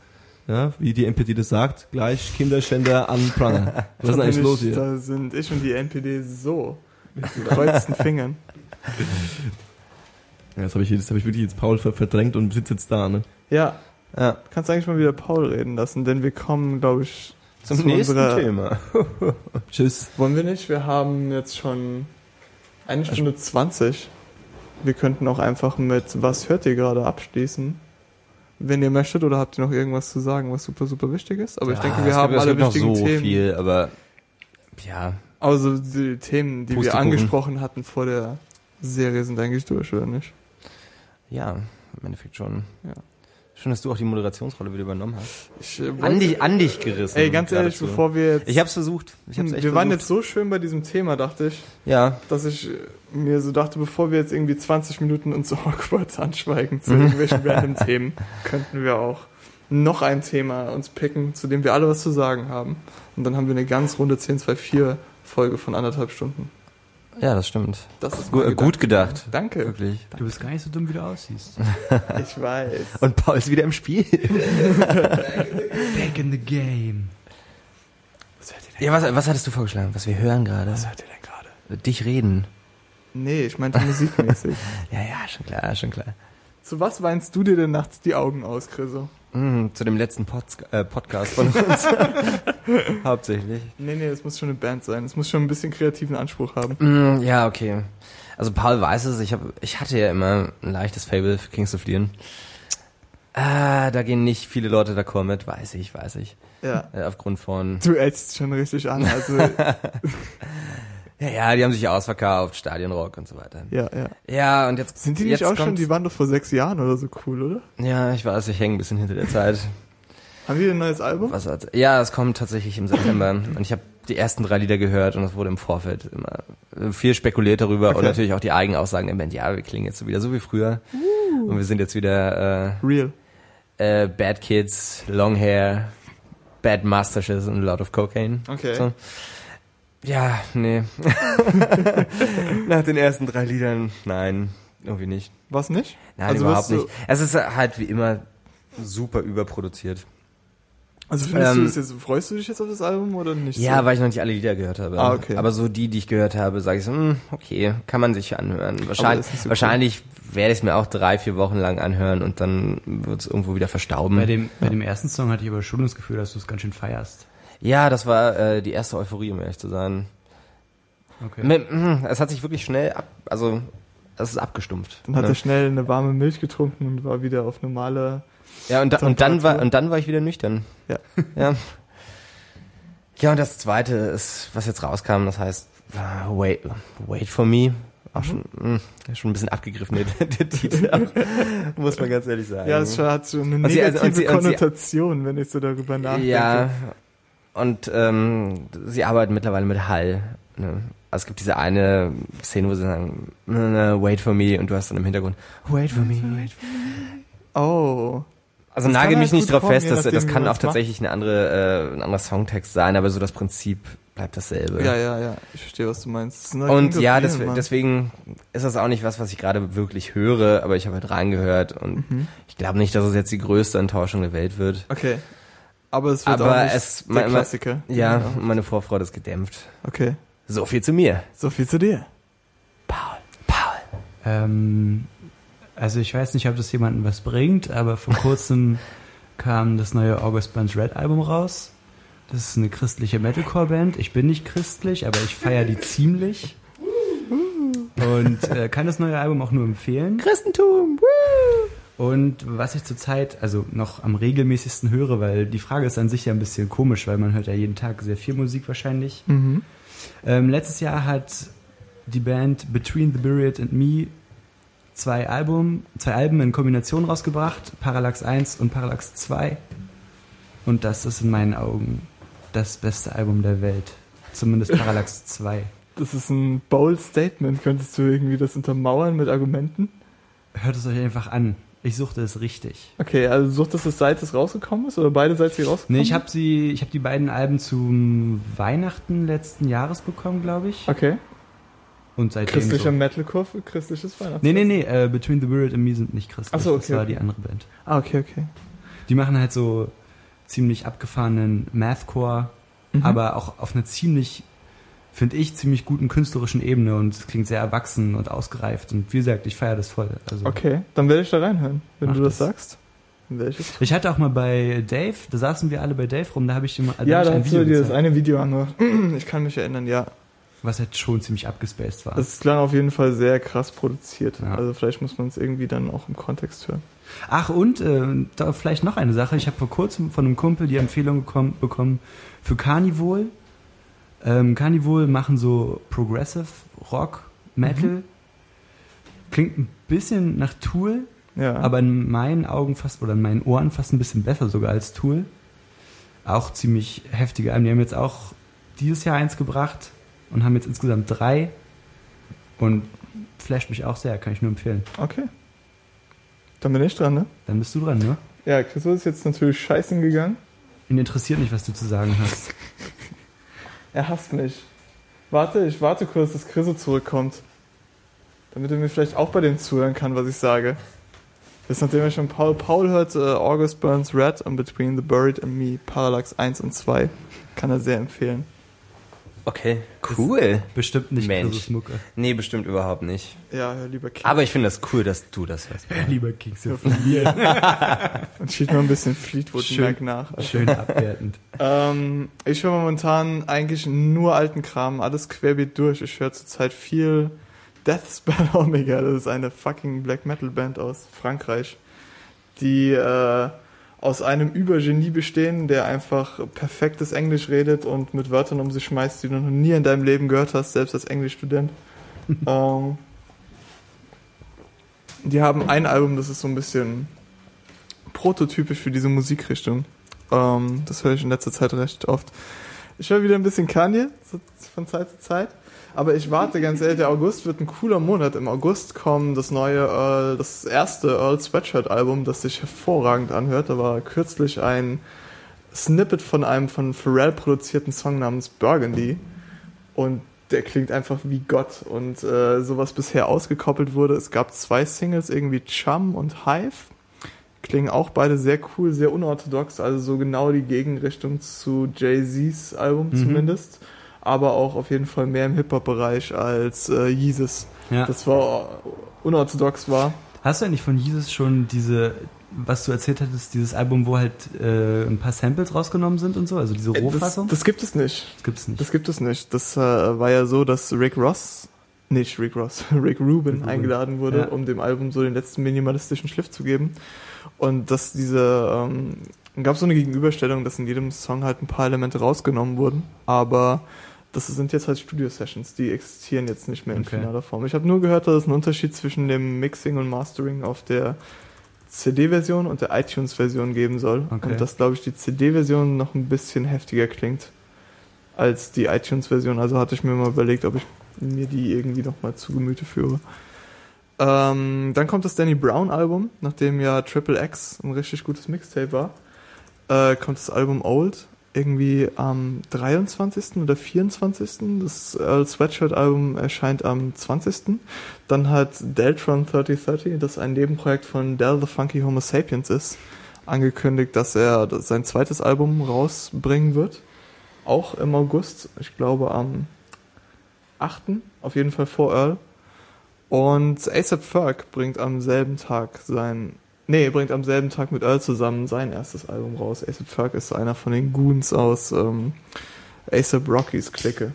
Ja, wie die NPD das sagt, gleich Kinderschänder an Pranger. <laughs> Was ist denn eigentlich los hier? Da sind ich und die NPD so mit gekreuzten <laughs> Fingern. Ja, das habe ich, das hab ich wirklich jetzt Paul ver- verdrängt und sitze jetzt da. Ne? Ja, Ja, kannst eigentlich mal wieder Paul reden lassen, denn wir kommen, glaube ich, zum Zu nächsten unserer- Thema. <laughs> Tschüss. wollen wir nicht. Wir haben jetzt schon eine Stunde 20. Wir könnten auch einfach mit Was hört ihr gerade abschließen. Wenn ihr möchtet oder habt ihr noch irgendwas zu sagen, was super, super wichtig ist? Aber ich Ja, denke, es wir haben alle gibt noch wichtigen so Themen. viel, aber ja, Also die Themen, die wir angesprochen hatten vor der Serie, sind eigentlich durch, oder nicht? ja, im Endeffekt schon. Ja. Schön, dass du auch die Moderationsrolle wieder übernommen hast. Ich, äh, An dich, an dich gerissen. Ey, ganz ehrlich, geradezu. bevor wir jetzt... Ich hab's versucht. Ich hab's echt wir waren versucht. jetzt so schön bei diesem Thema, dachte ich, Ja, dass ich äh, mir so dachte, bevor wir jetzt irgendwie 20 Minuten uns <laughs> so awkward anschweigen zu irgendwelchen <laughs> random Themen, könnten wir auch noch ein Thema uns picken, zu dem wir alle was zu sagen haben. Und dann haben wir eine ganz runde 10-2-4 Folge von anderthalb Stunden. ja, das stimmt. Das ist gut Gedanke. gedacht. Danke. Wirklich. Du bist gar nicht so dumm, wie du aussiehst. <laughs> Ich weiß. Und Paul ist wieder im Spiel. <laughs> Back in the game. Was hört ihr denn, Ja, was, was hattest du vorgeschlagen? Was wir hören gerade? was hört ihr denn gerade? Dich reden. Nee, ich meinte musikmäßig. <laughs> Ja, ja, schon klar, schon klar. Zu was weinst du dir denn nachts die Augen aus, Chriso? Mm, zu dem letzten Pod äh, Podcast von uns. <laughs> <laughs> Hauptsächlich. Nee, nee, es muss schon eine Band sein. Es muss schon ein bisschen kreativen Anspruch haben. Mm, ja, okay. Also Paul weiß es, ich, hab, ich hatte ja immer ein leichtes Fable für Kings of Leon. Ah, da gehen nicht viele Leute d'accord mit, weiß ich, weiß ich. Ja. Äh, aufgrund von... Du ätzt schon richtig an. Also, <laughs> Ja, ja, die haben sich ausverkauft, Stadionrock und so weiter. ja, ja. Ja, und jetzt... Sind die nicht auch schon, die waren doch vor sechs Jahren oder so cool, oder? Ja, ich weiß, ich hänge ein bisschen hinter der Zeit. <laughs> Haben die ein neues Album? Was ja, es kommt tatsächlich im September. <laughs> Und ich habe die ersten drei Lieder gehört und es wurde im Vorfeld immer äh, viel spekuliert darüber Okay. und natürlich auch die Eigenaussagen der Band. Ja, wir klingen jetzt wieder so wie früher. Und wir sind jetzt wieder Real. äh, äh, Bad Kids, Long Hair, Bad Mustaches und a lot of Cocaine. Okay. So. Ja, nee. <laughs> Nach den ersten drei Liedern, nein, irgendwie nicht. Was nicht? Nein, Also überhaupt nicht. Es ist halt wie immer super überproduziert. Also findest Ähm, du das jetzt, freust du dich jetzt auf das Album oder nicht? Ja, so? weil ich noch nicht alle Lieder gehört habe. Ah, okay. Aber so die, die ich gehört habe, sage ich so, hm, okay, kann man sich anhören. Wahrscheinlich, so wahrscheinlich werde ich es mir auch drei, vier Wochen lang anhören und dann wird es irgendwo wieder verstauben. Bei dem, bei dem ersten Song hatte ich aber schon das Gefühl, dass du es ganz schön feierst. Ja, das war äh, die erste Euphorie, um ehrlich zu sein. Okay. Mit, mm, es hat sich wirklich schnell ab, also es ist abgestumpft. Dann hat ne? er schnell eine warme Milch getrunken und war wieder auf normale. Ja, und, da, und dann war und dann war ich wieder nüchtern. Ja. Ja. Ja, und das zweite ist, was jetzt rauskam, das heißt äh, Wait, Wait for Me. Auch schon, mh, schon ein bisschen abgegriffen, der, der Titel, <laughs> muss man ganz ehrlich sagen. Ja, es hat schon eine Und sie- negative also- und sie- und sie- Konnotation, wenn ich so darüber nachdenke. Ja, und ähm, sie arbeiten mittlerweile mit Hall. Ne? Also es gibt diese eine Szene, wo sie sagen, "Ne, ne, wait for me, und du hast dann im Hintergrund, wait for me. Oh. Also Das nagel mich halt nicht drauf kommen, fest, je das, kann auch tatsächlich eine andere, äh, ein anderer Songtext sein, aber so das Prinzip bleibt dasselbe. Ja, ja, ja. Ich verstehe, was du meinst. Und ja, des, Mann. deswegen ist das auch nicht was, was ich gerade wirklich höre, aber ich habe halt reingehört und Mhm. ich glaube nicht, dass es jetzt die größte Enttäuschung der Welt wird. Okay. Aber es wird Aber auch nicht es- der mein- Klassiker. Ja, meine Vorfreude ist gedämpft. Okay. So viel zu mir. So viel zu dir. Paul. Paul. Ähm, also ich weiß nicht, ob das jemandem was bringt, aber vor <laughs> kurzem kam das neue August Burns Red Album raus. Das ist eine christliche Metalcore-Band. Ich bin nicht christlich, aber ich feiere die ziemlich. Und äh, kann das neue Album auch nur empfehlen. Christentum. Und was ich zurzeit also noch am regelmäßigsten höre, weil die Frage ist an sich ja ein bisschen komisch, weil man hört ja jeden Tag sehr viel Musik wahrscheinlich. Mhm. Ähm, letztes Jahr hat die Band Between the Buried and Me zwei Album, zwei Alben in Kombination rausgebracht, Parallax 1 und Parallax 2. Und das ist in meinen Augen das beste Album der Welt. Zumindest Parallax <laughs> 2. Das ist ein bold Statement. Könntest du irgendwie das untermauern mit Argumenten? Hört es euch einfach an. Ich suchte es richtig. Okay, also suchtest du es, seit es rausgekommen ist oder beide seit sie rausgekommen Nee, ich habe sie, ich habe die beiden Alben zum Weihnachten letzten Jahres bekommen, glaube ich. Okay. Und seitdem Christlicher so. Metalcore für christliches Weihnachtsfest. Nee, nee, nee, äh, Between the Buried and Me sind nicht christlich. Ach so, das okay, war okay. die andere Band. Ah, okay, okay. Die machen halt so ziemlich abgefahrenen Mathcore, Mhm. aber auch auf einer ziemlich, finde ich, ziemlich guten künstlerischen Ebene und es klingt sehr erwachsen und ausgereift und wie gesagt, ich feiere das voll. Also Okay, dann werde ich da reinhören, wenn du das das. sagst. Werde ich das hatte auch mal bei Dave, da saßen wir alle bei Dave rum, da habe ich immer da ja, da ein hast du dir das gezeigt, eine Video angemacht. <clears throat> Ich kann mich erinnern, ja. was halt schon ziemlich abgespaced war. Das klang auf jeden Fall sehr krass produziert. Ja. Also vielleicht muss man es irgendwie dann auch im Kontext hören. Ach und äh, da vielleicht noch eine Sache. Ich habe vor kurzem von einem Kumpel die Empfehlung bekommen, bekommen für Carnivore. Ähm, Carnivore machen so Progressive Rock, Metal. Klingt ein bisschen nach Tool, Ja. aber in meinen Augen fast oder in meinen Ohren fast ein bisschen besser sogar als Tool. Auch ziemlich heftige Alben. Die haben jetzt auch dieses Jahr eins gebracht und haben jetzt insgesamt drei. Und flasht mich auch sehr, kann ich nur empfehlen. okay. Dann bin ich dran, ne? Dann bist du dran, ne? Ja, Christoph ist jetzt natürlich scheißen gegangen. Ihn interessiert nicht, was du zu sagen hast. Er hasst mich. Warte, ich warte kurz, dass Chriso zurückkommt. Damit er mir vielleicht auch bei dem zuhören kann, was ich sage. Jetzt nachdem er schon Paul Paul hört, äh, August Burns Red und Between the Buried and Me, Parallax 1 und 2, kann er sehr empfehlen. Okay, cool. Bestimmt nicht Mensch. Chrisus Mucke. Nee, bestimmt überhaupt nicht. Ja, hör lieber King. Aber ich finde das cool, dass du das hörst. <laughs> Lieber Kings von mir. Und schieb mal ein bisschen Fleetwood Schön. Mac nach. Schön abwertend. <laughs> Ähm, ich höre momentan eigentlich nur alten Kram, alles querbeet durch. Ich höre zurzeit viel Deathspell <laughs> Omega. Das ist eine fucking Black Metal Band aus Frankreich, die äh, aus einem Übergenie bestehen, der einfach perfektes Englisch redet und mit Wörtern um sich schmeißt, die du noch nie in deinem Leben gehört hast, selbst als Englischstudent. <laughs> ähm, die haben ein Album, das ist so ein bisschen prototypisch für diese Musikrichtung. Ähm, das höre ich in letzter Zeit recht oft. Ich höre wieder ein bisschen Kanye von Zeit zu Zeit. Aber ich warte ganz ehrlich, der August wird ein cooler Monat. Im August kommt das neue, Earl, das erste Earl Sweatshirt Album, das sich hervorragend anhört. Da war kürzlich ein Snippet von einem von Pharrell produzierten Song namens Burgundy. Und der klingt einfach wie Gott. Und äh, sowas bisher ausgekoppelt wurde. Es gab zwei Singles, irgendwie Chum und Hive klingen auch beide sehr cool, sehr unorthodox, also so genau die Gegenrichtung zu Jay-Z's Album Mhm. zumindest, aber auch auf jeden Fall mehr im Hip-Hop-Bereich als äh, Jesus. Ja. das war unorthodox war. Hast du eigentlich von Jesus schon diese, was du erzählt hattest, dieses Album, wo halt äh, ein paar Samples rausgenommen sind und so, also diese Äh, Das, Rohfassung? das gibt es nicht. Das gibt's nicht. Das gibt es nicht. Das äh, war ja so, dass Rick Ross, nicht Rick Ross, <laughs> Rick Rubin Rubin. eingeladen wurde, Ja. um dem Album so den letzten minimalistischen Schliff zu geben. Und dass diese, ähm, gab so eine Gegenüberstellung, dass in jedem Song halt ein paar Elemente rausgenommen wurden, aber das sind jetzt halt Studio-Sessions, die existieren jetzt nicht mehr in Okay. finaler Form. Ich habe nur gehört, dass es einen Unterschied zwischen dem Mixing und Mastering auf der CD-Version und der iTunes-Version geben soll. Okay. Und dass, glaube ich, die CD-Version noch ein bisschen heftiger klingt als die iTunes-Version. Also hatte ich mir mal überlegt, ob ich mir die irgendwie noch mal zu Gemüte führe. Ähm, dann kommt das Danny Brown-Album, nachdem ja Triple X ein richtig gutes Mixtape war. Äh, kommt das Album Old irgendwie am 23. oder 24. Das Earl Sweatshirt-Album erscheint am 20. Dann hat Deltron 3030, das ein Nebenprojekt von Del the Funky Homo Sapiens ist, angekündigt, dass er sein zweites Album rausbringen wird. Auch im August, ich glaube am 8. Auf jeden Fall vor Earl. Und ASAP Ferg bringt am selben Tag sein, nee, bringt am selben Tag mit Earl zusammen sein erstes Album raus. ASAP Ferg ist einer von den Goons aus ähm, ASAP Rockies Clique.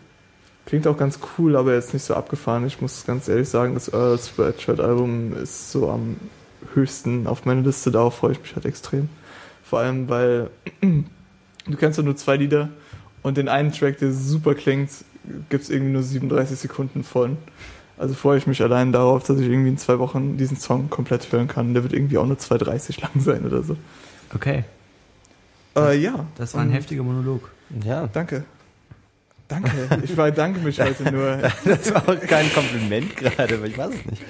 Klingt auch ganz cool, aber jetzt nicht so abgefahren. Ich muss ganz ehrlich sagen, das Earl Sweatshirt Album ist so am höchsten auf meiner Liste. Darauf freue ich mich halt extrem. Vor allem, weil <clears throat> du kennst ja nur zwei Lieder und den einen Track, der super klingt, gibt's irgendwie nur 37 Sekunden von. Also freue ich mich allein darauf, dass ich irgendwie in zwei Wochen diesen Song komplett hören kann. Der wird irgendwie auch nur 2,30 lang sein oder so. Okay, Äh, ja. das war ein Und- heftiger Monolog. Ja, Danke. Danke. Ich bedanke mich heute nur. <laughs> das war auch kein Kompliment gerade, aber ich weiß es nicht.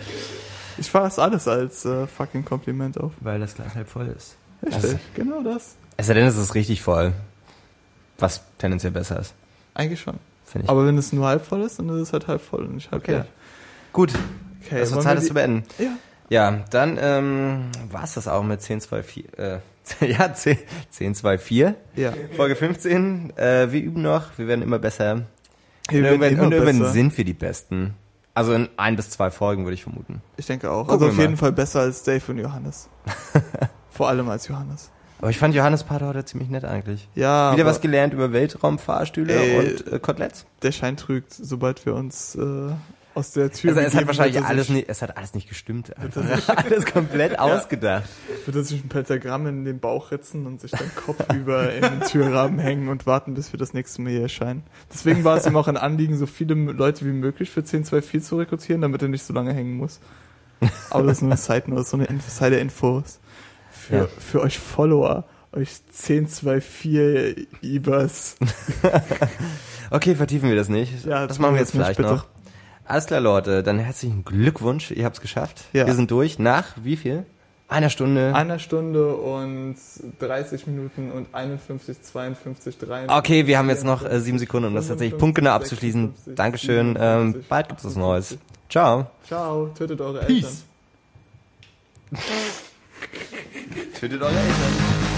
Ich fasse alles als äh, fucking Kompliment auf. Weil das Glas halb voll ist. Richtig, Also- genau das. Es sei denn, es ist richtig voll. Was tendenziell besser ist, Eigentlich schon. Aber wenn es nur halb voll ist, dann ist es halt halb voll und nicht halb Okay. leer. Gut, Okay, es wird wollen Zeit, das zu beenden. Ja. Ja, dann ähm, war es das auch mit 1024. Äh, <laughs> ja, 10, 1024. Ja. Folge 15. Äh, wir üben noch, wir werden immer besser. Wir und werden irgendwann, irgendwann besser. sind wir die Besten. Also in ein bis zwei Folgen würde ich vermuten. Ich denke auch. Gucken also auf mal. jeden Fall besser als Dave und Johannes. <laughs> Vor allem als Johannes. Aber ich fand Johannes Part heute ziemlich nett eigentlich. Ja, Wieder was gelernt über Weltraumfahrstühle Ey. und äh, Koteletts. der Schein trügt, sobald wir uns äh, aus der Tür Also es hat wahrscheinlich alles nicht, es hat alles nicht gestimmt. <laughs> Alles komplett ausgedacht. wird er sich ein Pentagramm in den Bauch ritzen und sich dann kopfüber <laughs> in den Türrahmen hängen und warten, bis wir das nächste Mal hier erscheinen. Deswegen war es ihm auch ein Anliegen, so viele Leute wie möglich für 1024 zu rekrutieren, damit er nicht so lange hängen muss. Aber das ist nur eine Side Note, so eine Insider-Infos. Für, Ja. für euch Follower, euch 1024 Ibers. <laughs> Okay, vertiefen wir das nicht. Ja, das machen wir jetzt vielleicht noch. Alles klar, Leute. Dann herzlichen Glückwunsch. Ihr habt es geschafft. Ja. Wir sind durch. Nach wie viel? Einer Stunde. Einer Stunde und 30 Minuten und 51, 52, 53. Okay, wir haben jetzt noch äh, sieben Sekunden, um das tatsächlich punktgenau abzuschließen. 56, Dankeschön. Ähm, 57, bald gibt es was 58. Neues. Ciao. Ciao, tötet eure Peace. <laughs> Tötet eure Eltern.